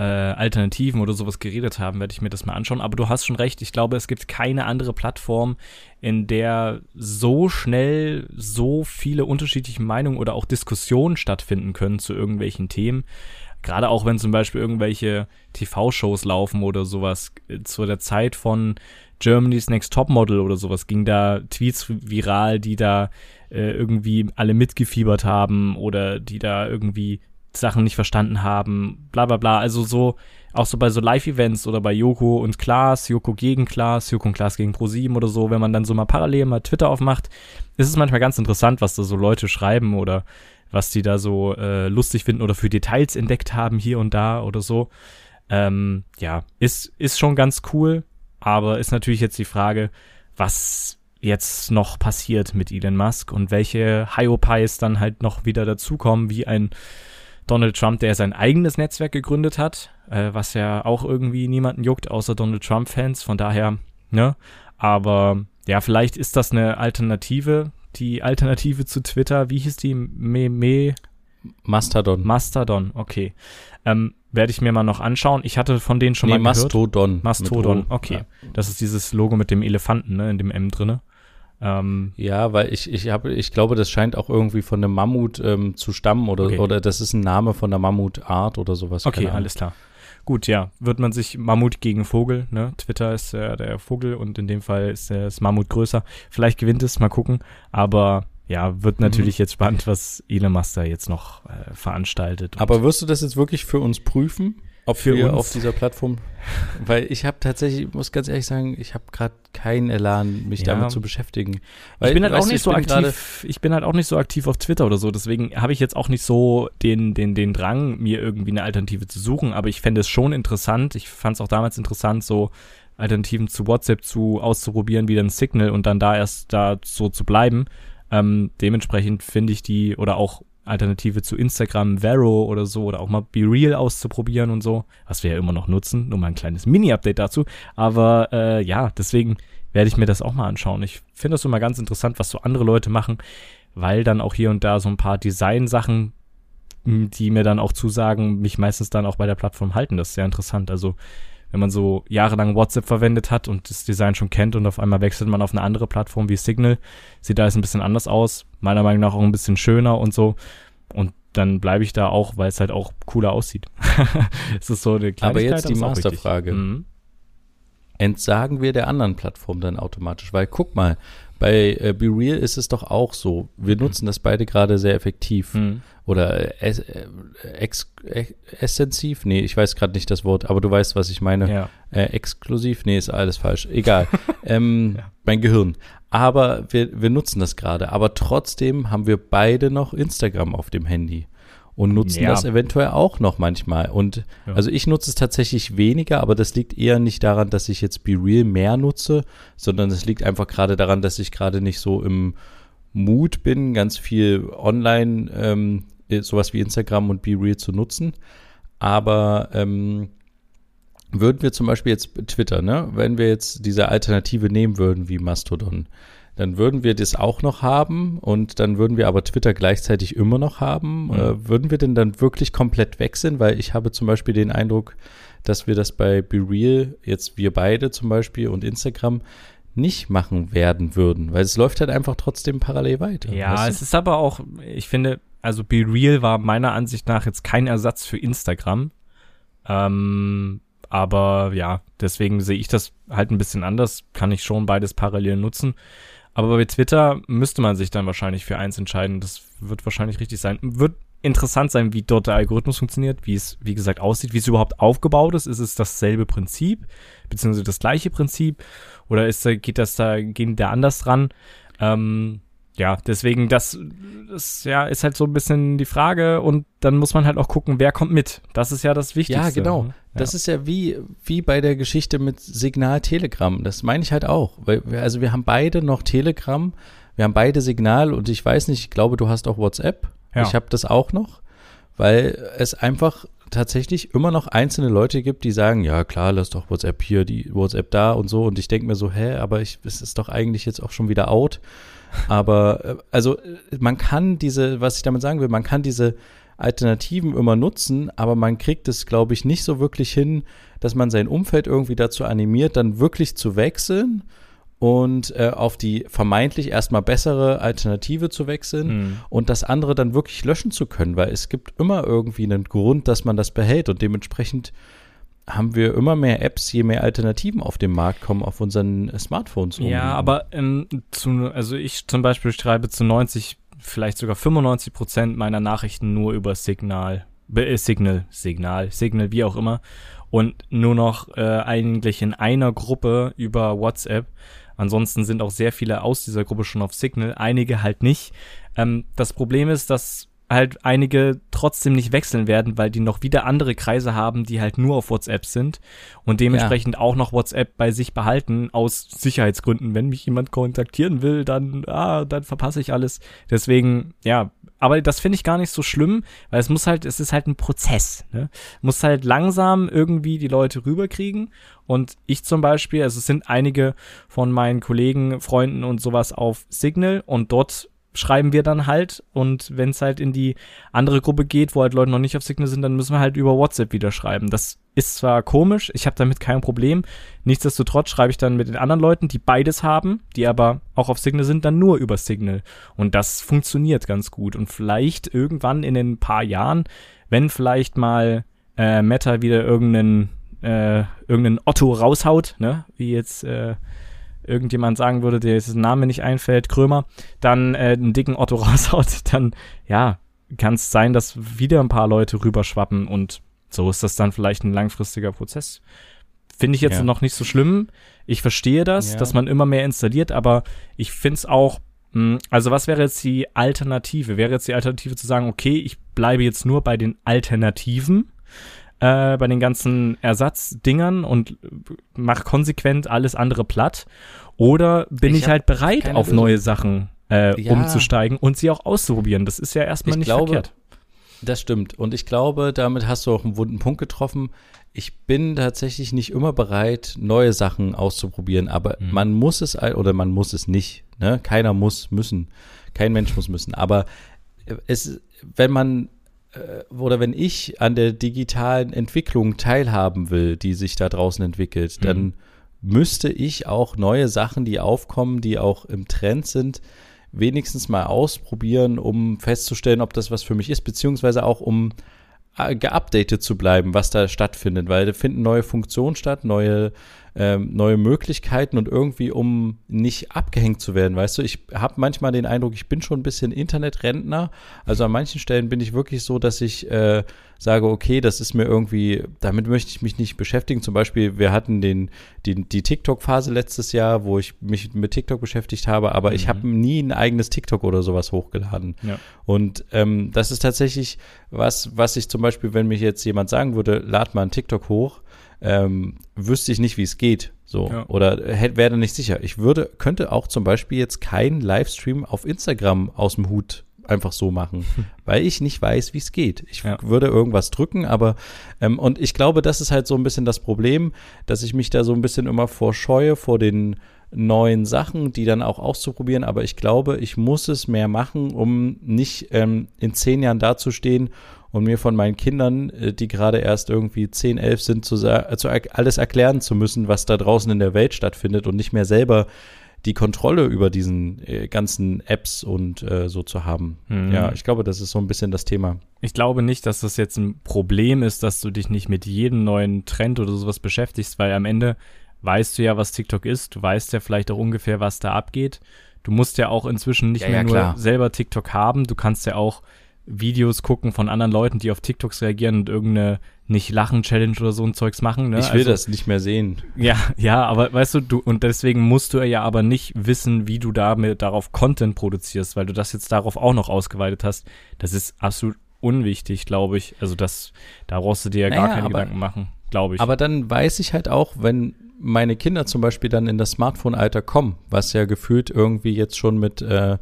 äh, Alternativen oder sowas geredet haben, werde ich mir das mal anschauen. Aber du hast schon recht, ich glaube, es gibt keine andere Plattform, in der so schnell so viele unterschiedliche Meinungen oder auch Diskussionen stattfinden können zu irgendwelchen Themen. Gerade auch wenn zum Beispiel irgendwelche TV-Shows laufen oder sowas. Zu der Zeit von Germany's Next Topmodel oder sowas ging da Tweets viral, die da äh, irgendwie alle mitgefiebert haben oder die da irgendwie Sachen nicht verstanden haben, bla bla bla. Also so, auch so bei so Live-Events oder bei Joko und Klaas, Joko gegen Klaas, Joko und Klaas gegen ProSieben oder so, wenn man dann so mal parallel mal Twitter aufmacht, ist es manchmal ganz interessant, was da so Leute schreiben oder was die da so äh, lustig finden oder für Details entdeckt haben hier und da oder so. Ähm, ja, ist, ist schon ganz cool, aber ist natürlich jetzt die Frage, was jetzt noch passiert mit Elon Musk und welche Hyopies dann halt noch wieder dazukommen, wie ein Donald Trump, der sein eigenes Netzwerk gegründet hat, äh, was ja auch irgendwie niemanden juckt, außer Donald Trump-Fans. Von daher, ne? Aber ja, vielleicht ist das eine Alternative, die Alternative zu Twitter. Wie hieß die? Me, me Mastodon. Mastodon, okay. Ähm, Werde ich mir mal noch anschauen. Ich hatte von denen schon nee, mal gehört. Mastodon. Mastodon, okay. Ja. Das ist dieses Logo mit dem Elefanten, ne, in dem M drinne. Ähm, ja, weil ich, ich habe, ich glaube, das scheint auch irgendwie von einem Mammut ähm, zu stammen oder, okay. oder das ist ein Name von der Mammutart oder sowas. Okay, alles klar. Gut, ja, wird man sich Mammut gegen Vogel, ne? Twitter ist äh, der Vogel und in dem Fall ist äh, das Mammut größer. Vielleicht gewinnt es, mal gucken. Aber ja, wird mhm. natürlich mhm. jetzt spannend, was Elon Musk da jetzt noch äh, veranstaltet. Aber wirst du das jetzt wirklich für uns prüfen? Ob für wir uns? auf dieser Plattform? Weil ich habe tatsächlich, ich muss ganz ehrlich sagen, ich habe gerade keinen Elan, mich ja. damit zu beschäftigen. Weil, ich bin halt auch nicht so aktiv. Ich bin halt auch nicht so aktiv auf Twitter oder so. Deswegen habe ich jetzt auch nicht so den, den, den Drang, mir irgendwie eine Alternative zu suchen. Aber ich fände es schon interessant. Ich fand es auch damals interessant, so Alternativen zu WhatsApp zu auszuprobieren, wie dann Signal und dann da erst da so zu bleiben. Ähm, dementsprechend finde ich die oder auch Alternative zu Instagram, Vero oder so oder auch mal Be Real auszuprobieren und so, was wir ja immer noch nutzen. Nur mal ein kleines Mini-Update dazu. Aber äh, ja, deswegen werde ich mir das auch mal anschauen. Ich finde das immer ganz interessant, was so andere Leute machen, weil dann auch hier und da so ein paar Design-Sachen, die mir dann auch zusagen, mich meistens dann auch bei der Plattform halten. Das ist sehr interessant. Also wenn man so jahrelang WhatsApp verwendet hat und das Design schon kennt und auf einmal wechselt man auf eine andere Plattform wie Signal, sieht da jetzt ein bisschen anders aus, meiner Meinung nach auch ein bisschen schöner und so. Und dann bleibe ich da auch, weil es halt auch cooler aussieht. es ist so eine Aber jetzt die Masterfrage. Mhm. Entsagen wir der anderen Plattform dann automatisch? Weil guck mal, bei äh, Be Real ist es doch auch so. Wir nutzen das beide gerade sehr effektiv. Mhm. Oder äh, äh, ex, äh, essenziv? Nee, ich weiß gerade nicht das Wort, aber du weißt, was ich meine. Ja. Äh, exklusiv? Nee, ist alles falsch. Egal. ähm, ja. Mein Gehirn. Aber wir, wir nutzen das gerade. Aber trotzdem haben wir beide noch Instagram auf dem Handy und nutzen ja. das eventuell auch noch manchmal. Und ja. also ich nutze es tatsächlich weniger, aber das liegt eher nicht daran, dass ich jetzt Be Real mehr nutze, sondern es liegt einfach gerade daran, dass ich gerade nicht so im Mut bin, ganz viel online, ähm, sowas wie Instagram und Be Real zu nutzen. Aber ähm, würden wir zum Beispiel jetzt Twitter, ne, wenn wir jetzt diese Alternative nehmen würden wie Mastodon, dann würden wir das auch noch haben und dann würden wir aber Twitter gleichzeitig immer noch haben. Mhm. Äh, würden wir denn dann wirklich komplett wechseln? Weil ich habe zum Beispiel den Eindruck, dass wir das bei BeReal, jetzt wir beide zum Beispiel und Instagram, nicht machen werden würden, weil es läuft halt einfach trotzdem parallel weiter. Ja, weißt du? es ist aber auch, ich finde, also BeReal war meiner Ansicht nach jetzt kein Ersatz für Instagram. Ähm, aber ja, deswegen sehe ich das halt ein bisschen anders. Kann ich schon beides parallel nutzen. Aber bei Twitter müsste man sich dann wahrscheinlich für eins entscheiden. Das wird wahrscheinlich richtig sein. Wird interessant sein, wie dort der Algorithmus funktioniert, wie es, wie gesagt, aussieht, wie es überhaupt aufgebaut ist. Ist es dasselbe Prinzip, beziehungsweise das gleiche Prinzip? Oder ist, geht das da, gehen da anders dran? Ähm, ja, deswegen, das, das ja, ist halt so ein bisschen die Frage und dann muss man halt auch gucken, wer kommt mit. Das ist ja das Wichtigste. Ja, genau. Ja. Das ist ja wie, wie bei der Geschichte mit Signal Telegram. Das meine ich halt auch. Weil wir, also wir haben beide noch Telegram, wir haben beide Signal und ich weiß nicht, ich glaube, du hast auch WhatsApp. Ja. Ich habe das auch noch, weil es einfach tatsächlich immer noch einzelne Leute gibt, die sagen, ja klar, lass doch WhatsApp hier, die WhatsApp da und so. Und ich denke mir so, hä, aber ich, es ist doch eigentlich jetzt auch schon wieder out. Aber äh, also man kann diese, was ich damit sagen will, man kann diese Alternativen immer nutzen, aber man kriegt es, glaube ich, nicht so wirklich hin, dass man sein Umfeld irgendwie dazu animiert, dann wirklich zu wechseln und äh, auf die vermeintlich erstmal bessere Alternative zu wechseln mhm. und das andere dann wirklich löschen zu können, weil es gibt immer irgendwie einen Grund, dass man das behält und dementsprechend haben wir immer mehr Apps, je mehr Alternativen auf den Markt kommen auf unseren Smartphones. Um. Ja, aber ähm, zu, also ich zum Beispiel schreibe zu 90, vielleicht sogar 95 Prozent meiner Nachrichten nur über Signal, äh, Signal, Signal, Signal, wie auch immer. Und nur noch äh, eigentlich in einer Gruppe über WhatsApp. Ansonsten sind auch sehr viele aus dieser Gruppe schon auf Signal, einige halt nicht. Ähm, das Problem ist, dass halt einige trotzdem nicht wechseln werden, weil die noch wieder andere Kreise haben, die halt nur auf WhatsApp sind und dementsprechend ja. auch noch WhatsApp bei sich behalten aus Sicherheitsgründen. Wenn mich jemand kontaktieren will, dann ah, dann verpasse ich alles. Deswegen ja, aber das finde ich gar nicht so schlimm, weil es muss halt, es ist halt ein Prozess. Ne? Muss halt langsam irgendwie die Leute rüberkriegen. Und ich zum Beispiel, also es sind einige von meinen Kollegen, Freunden und sowas auf Signal und dort schreiben wir dann halt. Und wenn es halt in die andere Gruppe geht, wo halt Leute noch nicht auf Signal sind, dann müssen wir halt über WhatsApp wieder schreiben. Das ist zwar komisch, ich habe damit kein Problem. Nichtsdestotrotz schreibe ich dann mit den anderen Leuten, die beides haben, die aber auch auf Signal sind, dann nur über Signal. Und das funktioniert ganz gut. Und vielleicht irgendwann in ein paar Jahren, wenn vielleicht mal äh, Meta wieder irgendeinen äh, irgendeinen Otto raushaut, ne, wie jetzt äh, irgendjemand sagen würde, der jetzt Name nicht einfällt, Krömer, dann äh, einen dicken Otto raushaut, dann ja, kann es sein, dass wieder ein paar Leute rüberschwappen und so ist das dann vielleicht ein langfristiger Prozess. Finde ich jetzt ja. noch nicht so schlimm. Ich verstehe das, ja. dass man immer mehr installiert, aber ich finde es auch, mh, hm, also was wäre jetzt die Alternative? Wäre jetzt die Alternative zu sagen, okay, ich bleibe jetzt nur bei den Alternativen äh, bei den ganzen Ersatzdingern und mach konsequent alles andere platt? Oder bin ich, ich halt bereit, auf neue Sachen äh, ja. umzusteigen und sie auch auszuprobieren? Das ist ja erstmal ich nicht glaube, verkehrt. Das stimmt. Und ich glaube, damit hast du auch einen wunden Punkt getroffen. Ich bin tatsächlich nicht immer bereit, neue Sachen auszuprobieren, aber mhm. man muss es oder man muss es nicht. Ne? Keiner muss müssen. Kein Mensch muss müssen. Aber es, wenn man oder wenn ich an der digitalen Entwicklung teilhaben will, die sich da draußen entwickelt, mhm. dann müsste ich auch neue Sachen, die aufkommen, die auch im Trend sind, wenigstens mal ausprobieren, um festzustellen, ob das was für mich ist, beziehungsweise auch um äh, geupdatet zu bleiben, was da stattfindet, weil da finden neue Funktionen statt, neue ähm, neue Möglichkeiten und irgendwie, um nicht abgehängt zu werden, weißt du, ich habe manchmal den Eindruck, ich bin schon ein bisschen Internetrentner. Also an manchen Stellen bin ich wirklich so, dass ich äh, sage, okay, das ist mir irgendwie, damit möchte ich mich nicht beschäftigen. Zum Beispiel, wir hatten den, die, die TikTok-Phase letztes Jahr, wo ich mich mit TikTok beschäftigt habe, aber mhm. ich habe nie ein eigenes TikTok oder sowas hochgeladen. Ja. Und ähm, das ist tatsächlich was, was ich zum Beispiel, wenn mich jetzt jemand sagen würde, lad mal ein TikTok hoch, ähm, wüsste ich nicht, wie es geht. So. Ja. Oder hätte, wäre nicht sicher. Ich würde, könnte auch zum Beispiel jetzt keinen Livestream auf Instagram aus dem Hut einfach so machen, weil ich nicht weiß, wie es geht. Ich ja. würde irgendwas drücken, aber ähm, und ich glaube, das ist halt so ein bisschen das Problem, dass ich mich da so ein bisschen immer vorscheue vor den neuen Sachen, die dann auch auszuprobieren. Aber ich glaube, ich muss es mehr machen, um nicht ähm, in zehn Jahren dazustehen und mir von meinen Kindern, äh, die gerade erst irgendwie 10, 11 sind, zu, zu alles erklären zu müssen, was da draußen in der Welt stattfindet und nicht mehr selber die Kontrolle über diesen äh, ganzen Apps und äh, so zu haben. Mhm. Ja, ich glaube, das ist so ein bisschen das Thema. Ich glaube nicht, dass das jetzt ein Problem ist, dass du dich nicht mit jedem neuen Trend oder sowas beschäftigst, weil am Ende weißt du ja, was TikTok ist, du weißt ja vielleicht auch ungefähr, was da abgeht. Du musst ja auch inzwischen nicht ja, mehr ja, nur selber TikTok haben, du kannst ja auch Videos gucken von anderen Leuten, die auf TikToks reagieren und irgendeine Nicht-Lachen-Challenge oder so ein Zeugs machen. Ne? Ich will also, das nicht mehr sehen. Ja, ja, aber weißt du, du, und deswegen musst du ja aber nicht wissen, wie du damit darauf Content produzierst, weil du das jetzt darauf auch noch ausgeweitet hast. Das ist absolut unwichtig, glaube ich. Also das, da brauchst du dir ja naja, gar keine aber, Gedanken machen, glaube ich. Aber dann weiß ich halt auch, wenn meine Kinder zum Beispiel dann in das Smartphone-Alter kommen, was ja gefühlt irgendwie jetzt schon mit äh,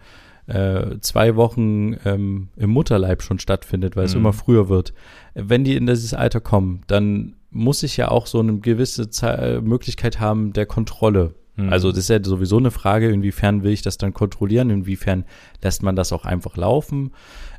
äh, zwei Wochen ähm, im Mutterleib schon stattfindet, weil mhm. es immer früher wird. Wenn die in dieses Alter kommen, dann muss ich ja auch so eine gewisse Ze Möglichkeit haben der Kontrolle. Mhm. Also das ist ja sowieso eine Frage, inwiefern will ich das dann kontrollieren, inwiefern lässt man das auch einfach laufen.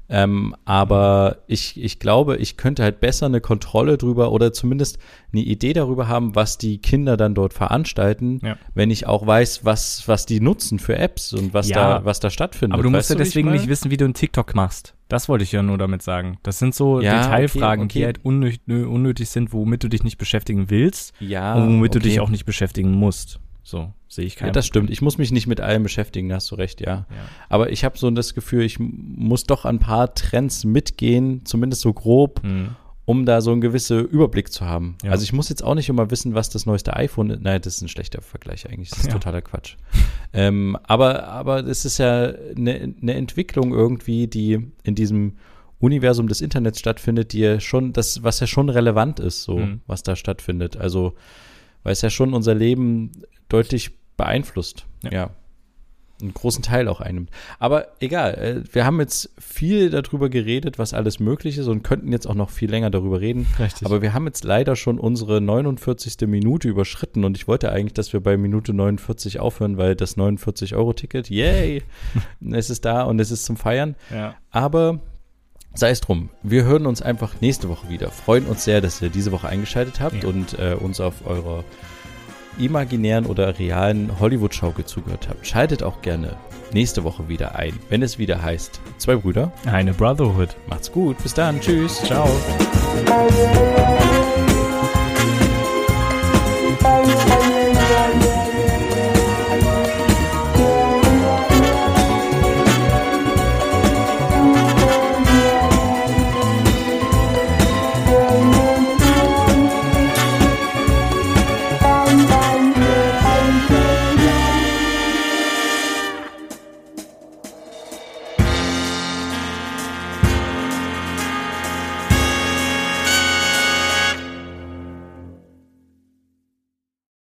Ähm, aber ich, ich glaube, ich könnte halt besser eine Kontrolle drüber oder zumindest eine Idee darüber haben, was die Kinder dann dort veranstalten, ja. wenn ich auch weiß, was, was die nutzen für Apps und was ja. da, was da stattfindet. Aber du musst weißt ja deswegen nicht wissen, wie du einen TikTok machst. Das wollte ich ja nur damit sagen. Das sind so ja, Detailfragen, okay, okay. die halt unnötig, unnötig, sind, womit du dich nicht beschäftigen willst ja, und womit okay. du dich auch nicht beschäftigen musst. So, sehe ich keinen. Ja, das stimmt. Ich muss mich nicht mit allem beschäftigen, da hast du recht, ja. ja. Aber ich habe so das Gefühl, ich muss doch ein paar Trends mitgehen, zumindest so grob, mhm. um da so einen gewissen Überblick zu haben. Ja. Also ich muss jetzt auch nicht immer wissen, was das neueste iPhone ist. Nein, das ist ein schlechter Vergleich eigentlich. Das ist totaler Quatsch. ähm, aber, aber es ist ja eine, eine Entwicklung irgendwie, die in diesem Universum des Internets stattfindet, die ja schon, das, was ja schon relevant ist, so, mhm. was da stattfindet. Also, weil es ja schon unser Leben deutlich beeinflusst. Ja. ja. Einen großen Teil auch einnimmt. Aber egal, äh, wir haben jetzt viel darüber geredet, was alles möglich ist und könnten jetzt auch noch viel länger darüber reden. Richtig. Aber wir haben jetzt leider schon unsere 49. Minute überschritten und ich wollte eigentlich, dass wir bei Minute 49 aufhören, weil das 49-Euro-Ticket, yay, es ist da und es ist zum Feiern. Ja. Aber Sei es drum, wir hören uns einfach nächste Woche wieder. Freuen uns sehr, dass ihr diese Woche eingeschaltet habt ja. und äh, uns auf eurer imaginären oder realen Hollywood-Schaukel zugehört habt, schaltet auch gerne nächste Woche wieder ein, wenn es wieder heißt Zwei Brüder. Eine Brotherhood. Macht's gut. Bis dann. Tschüss. Ciao.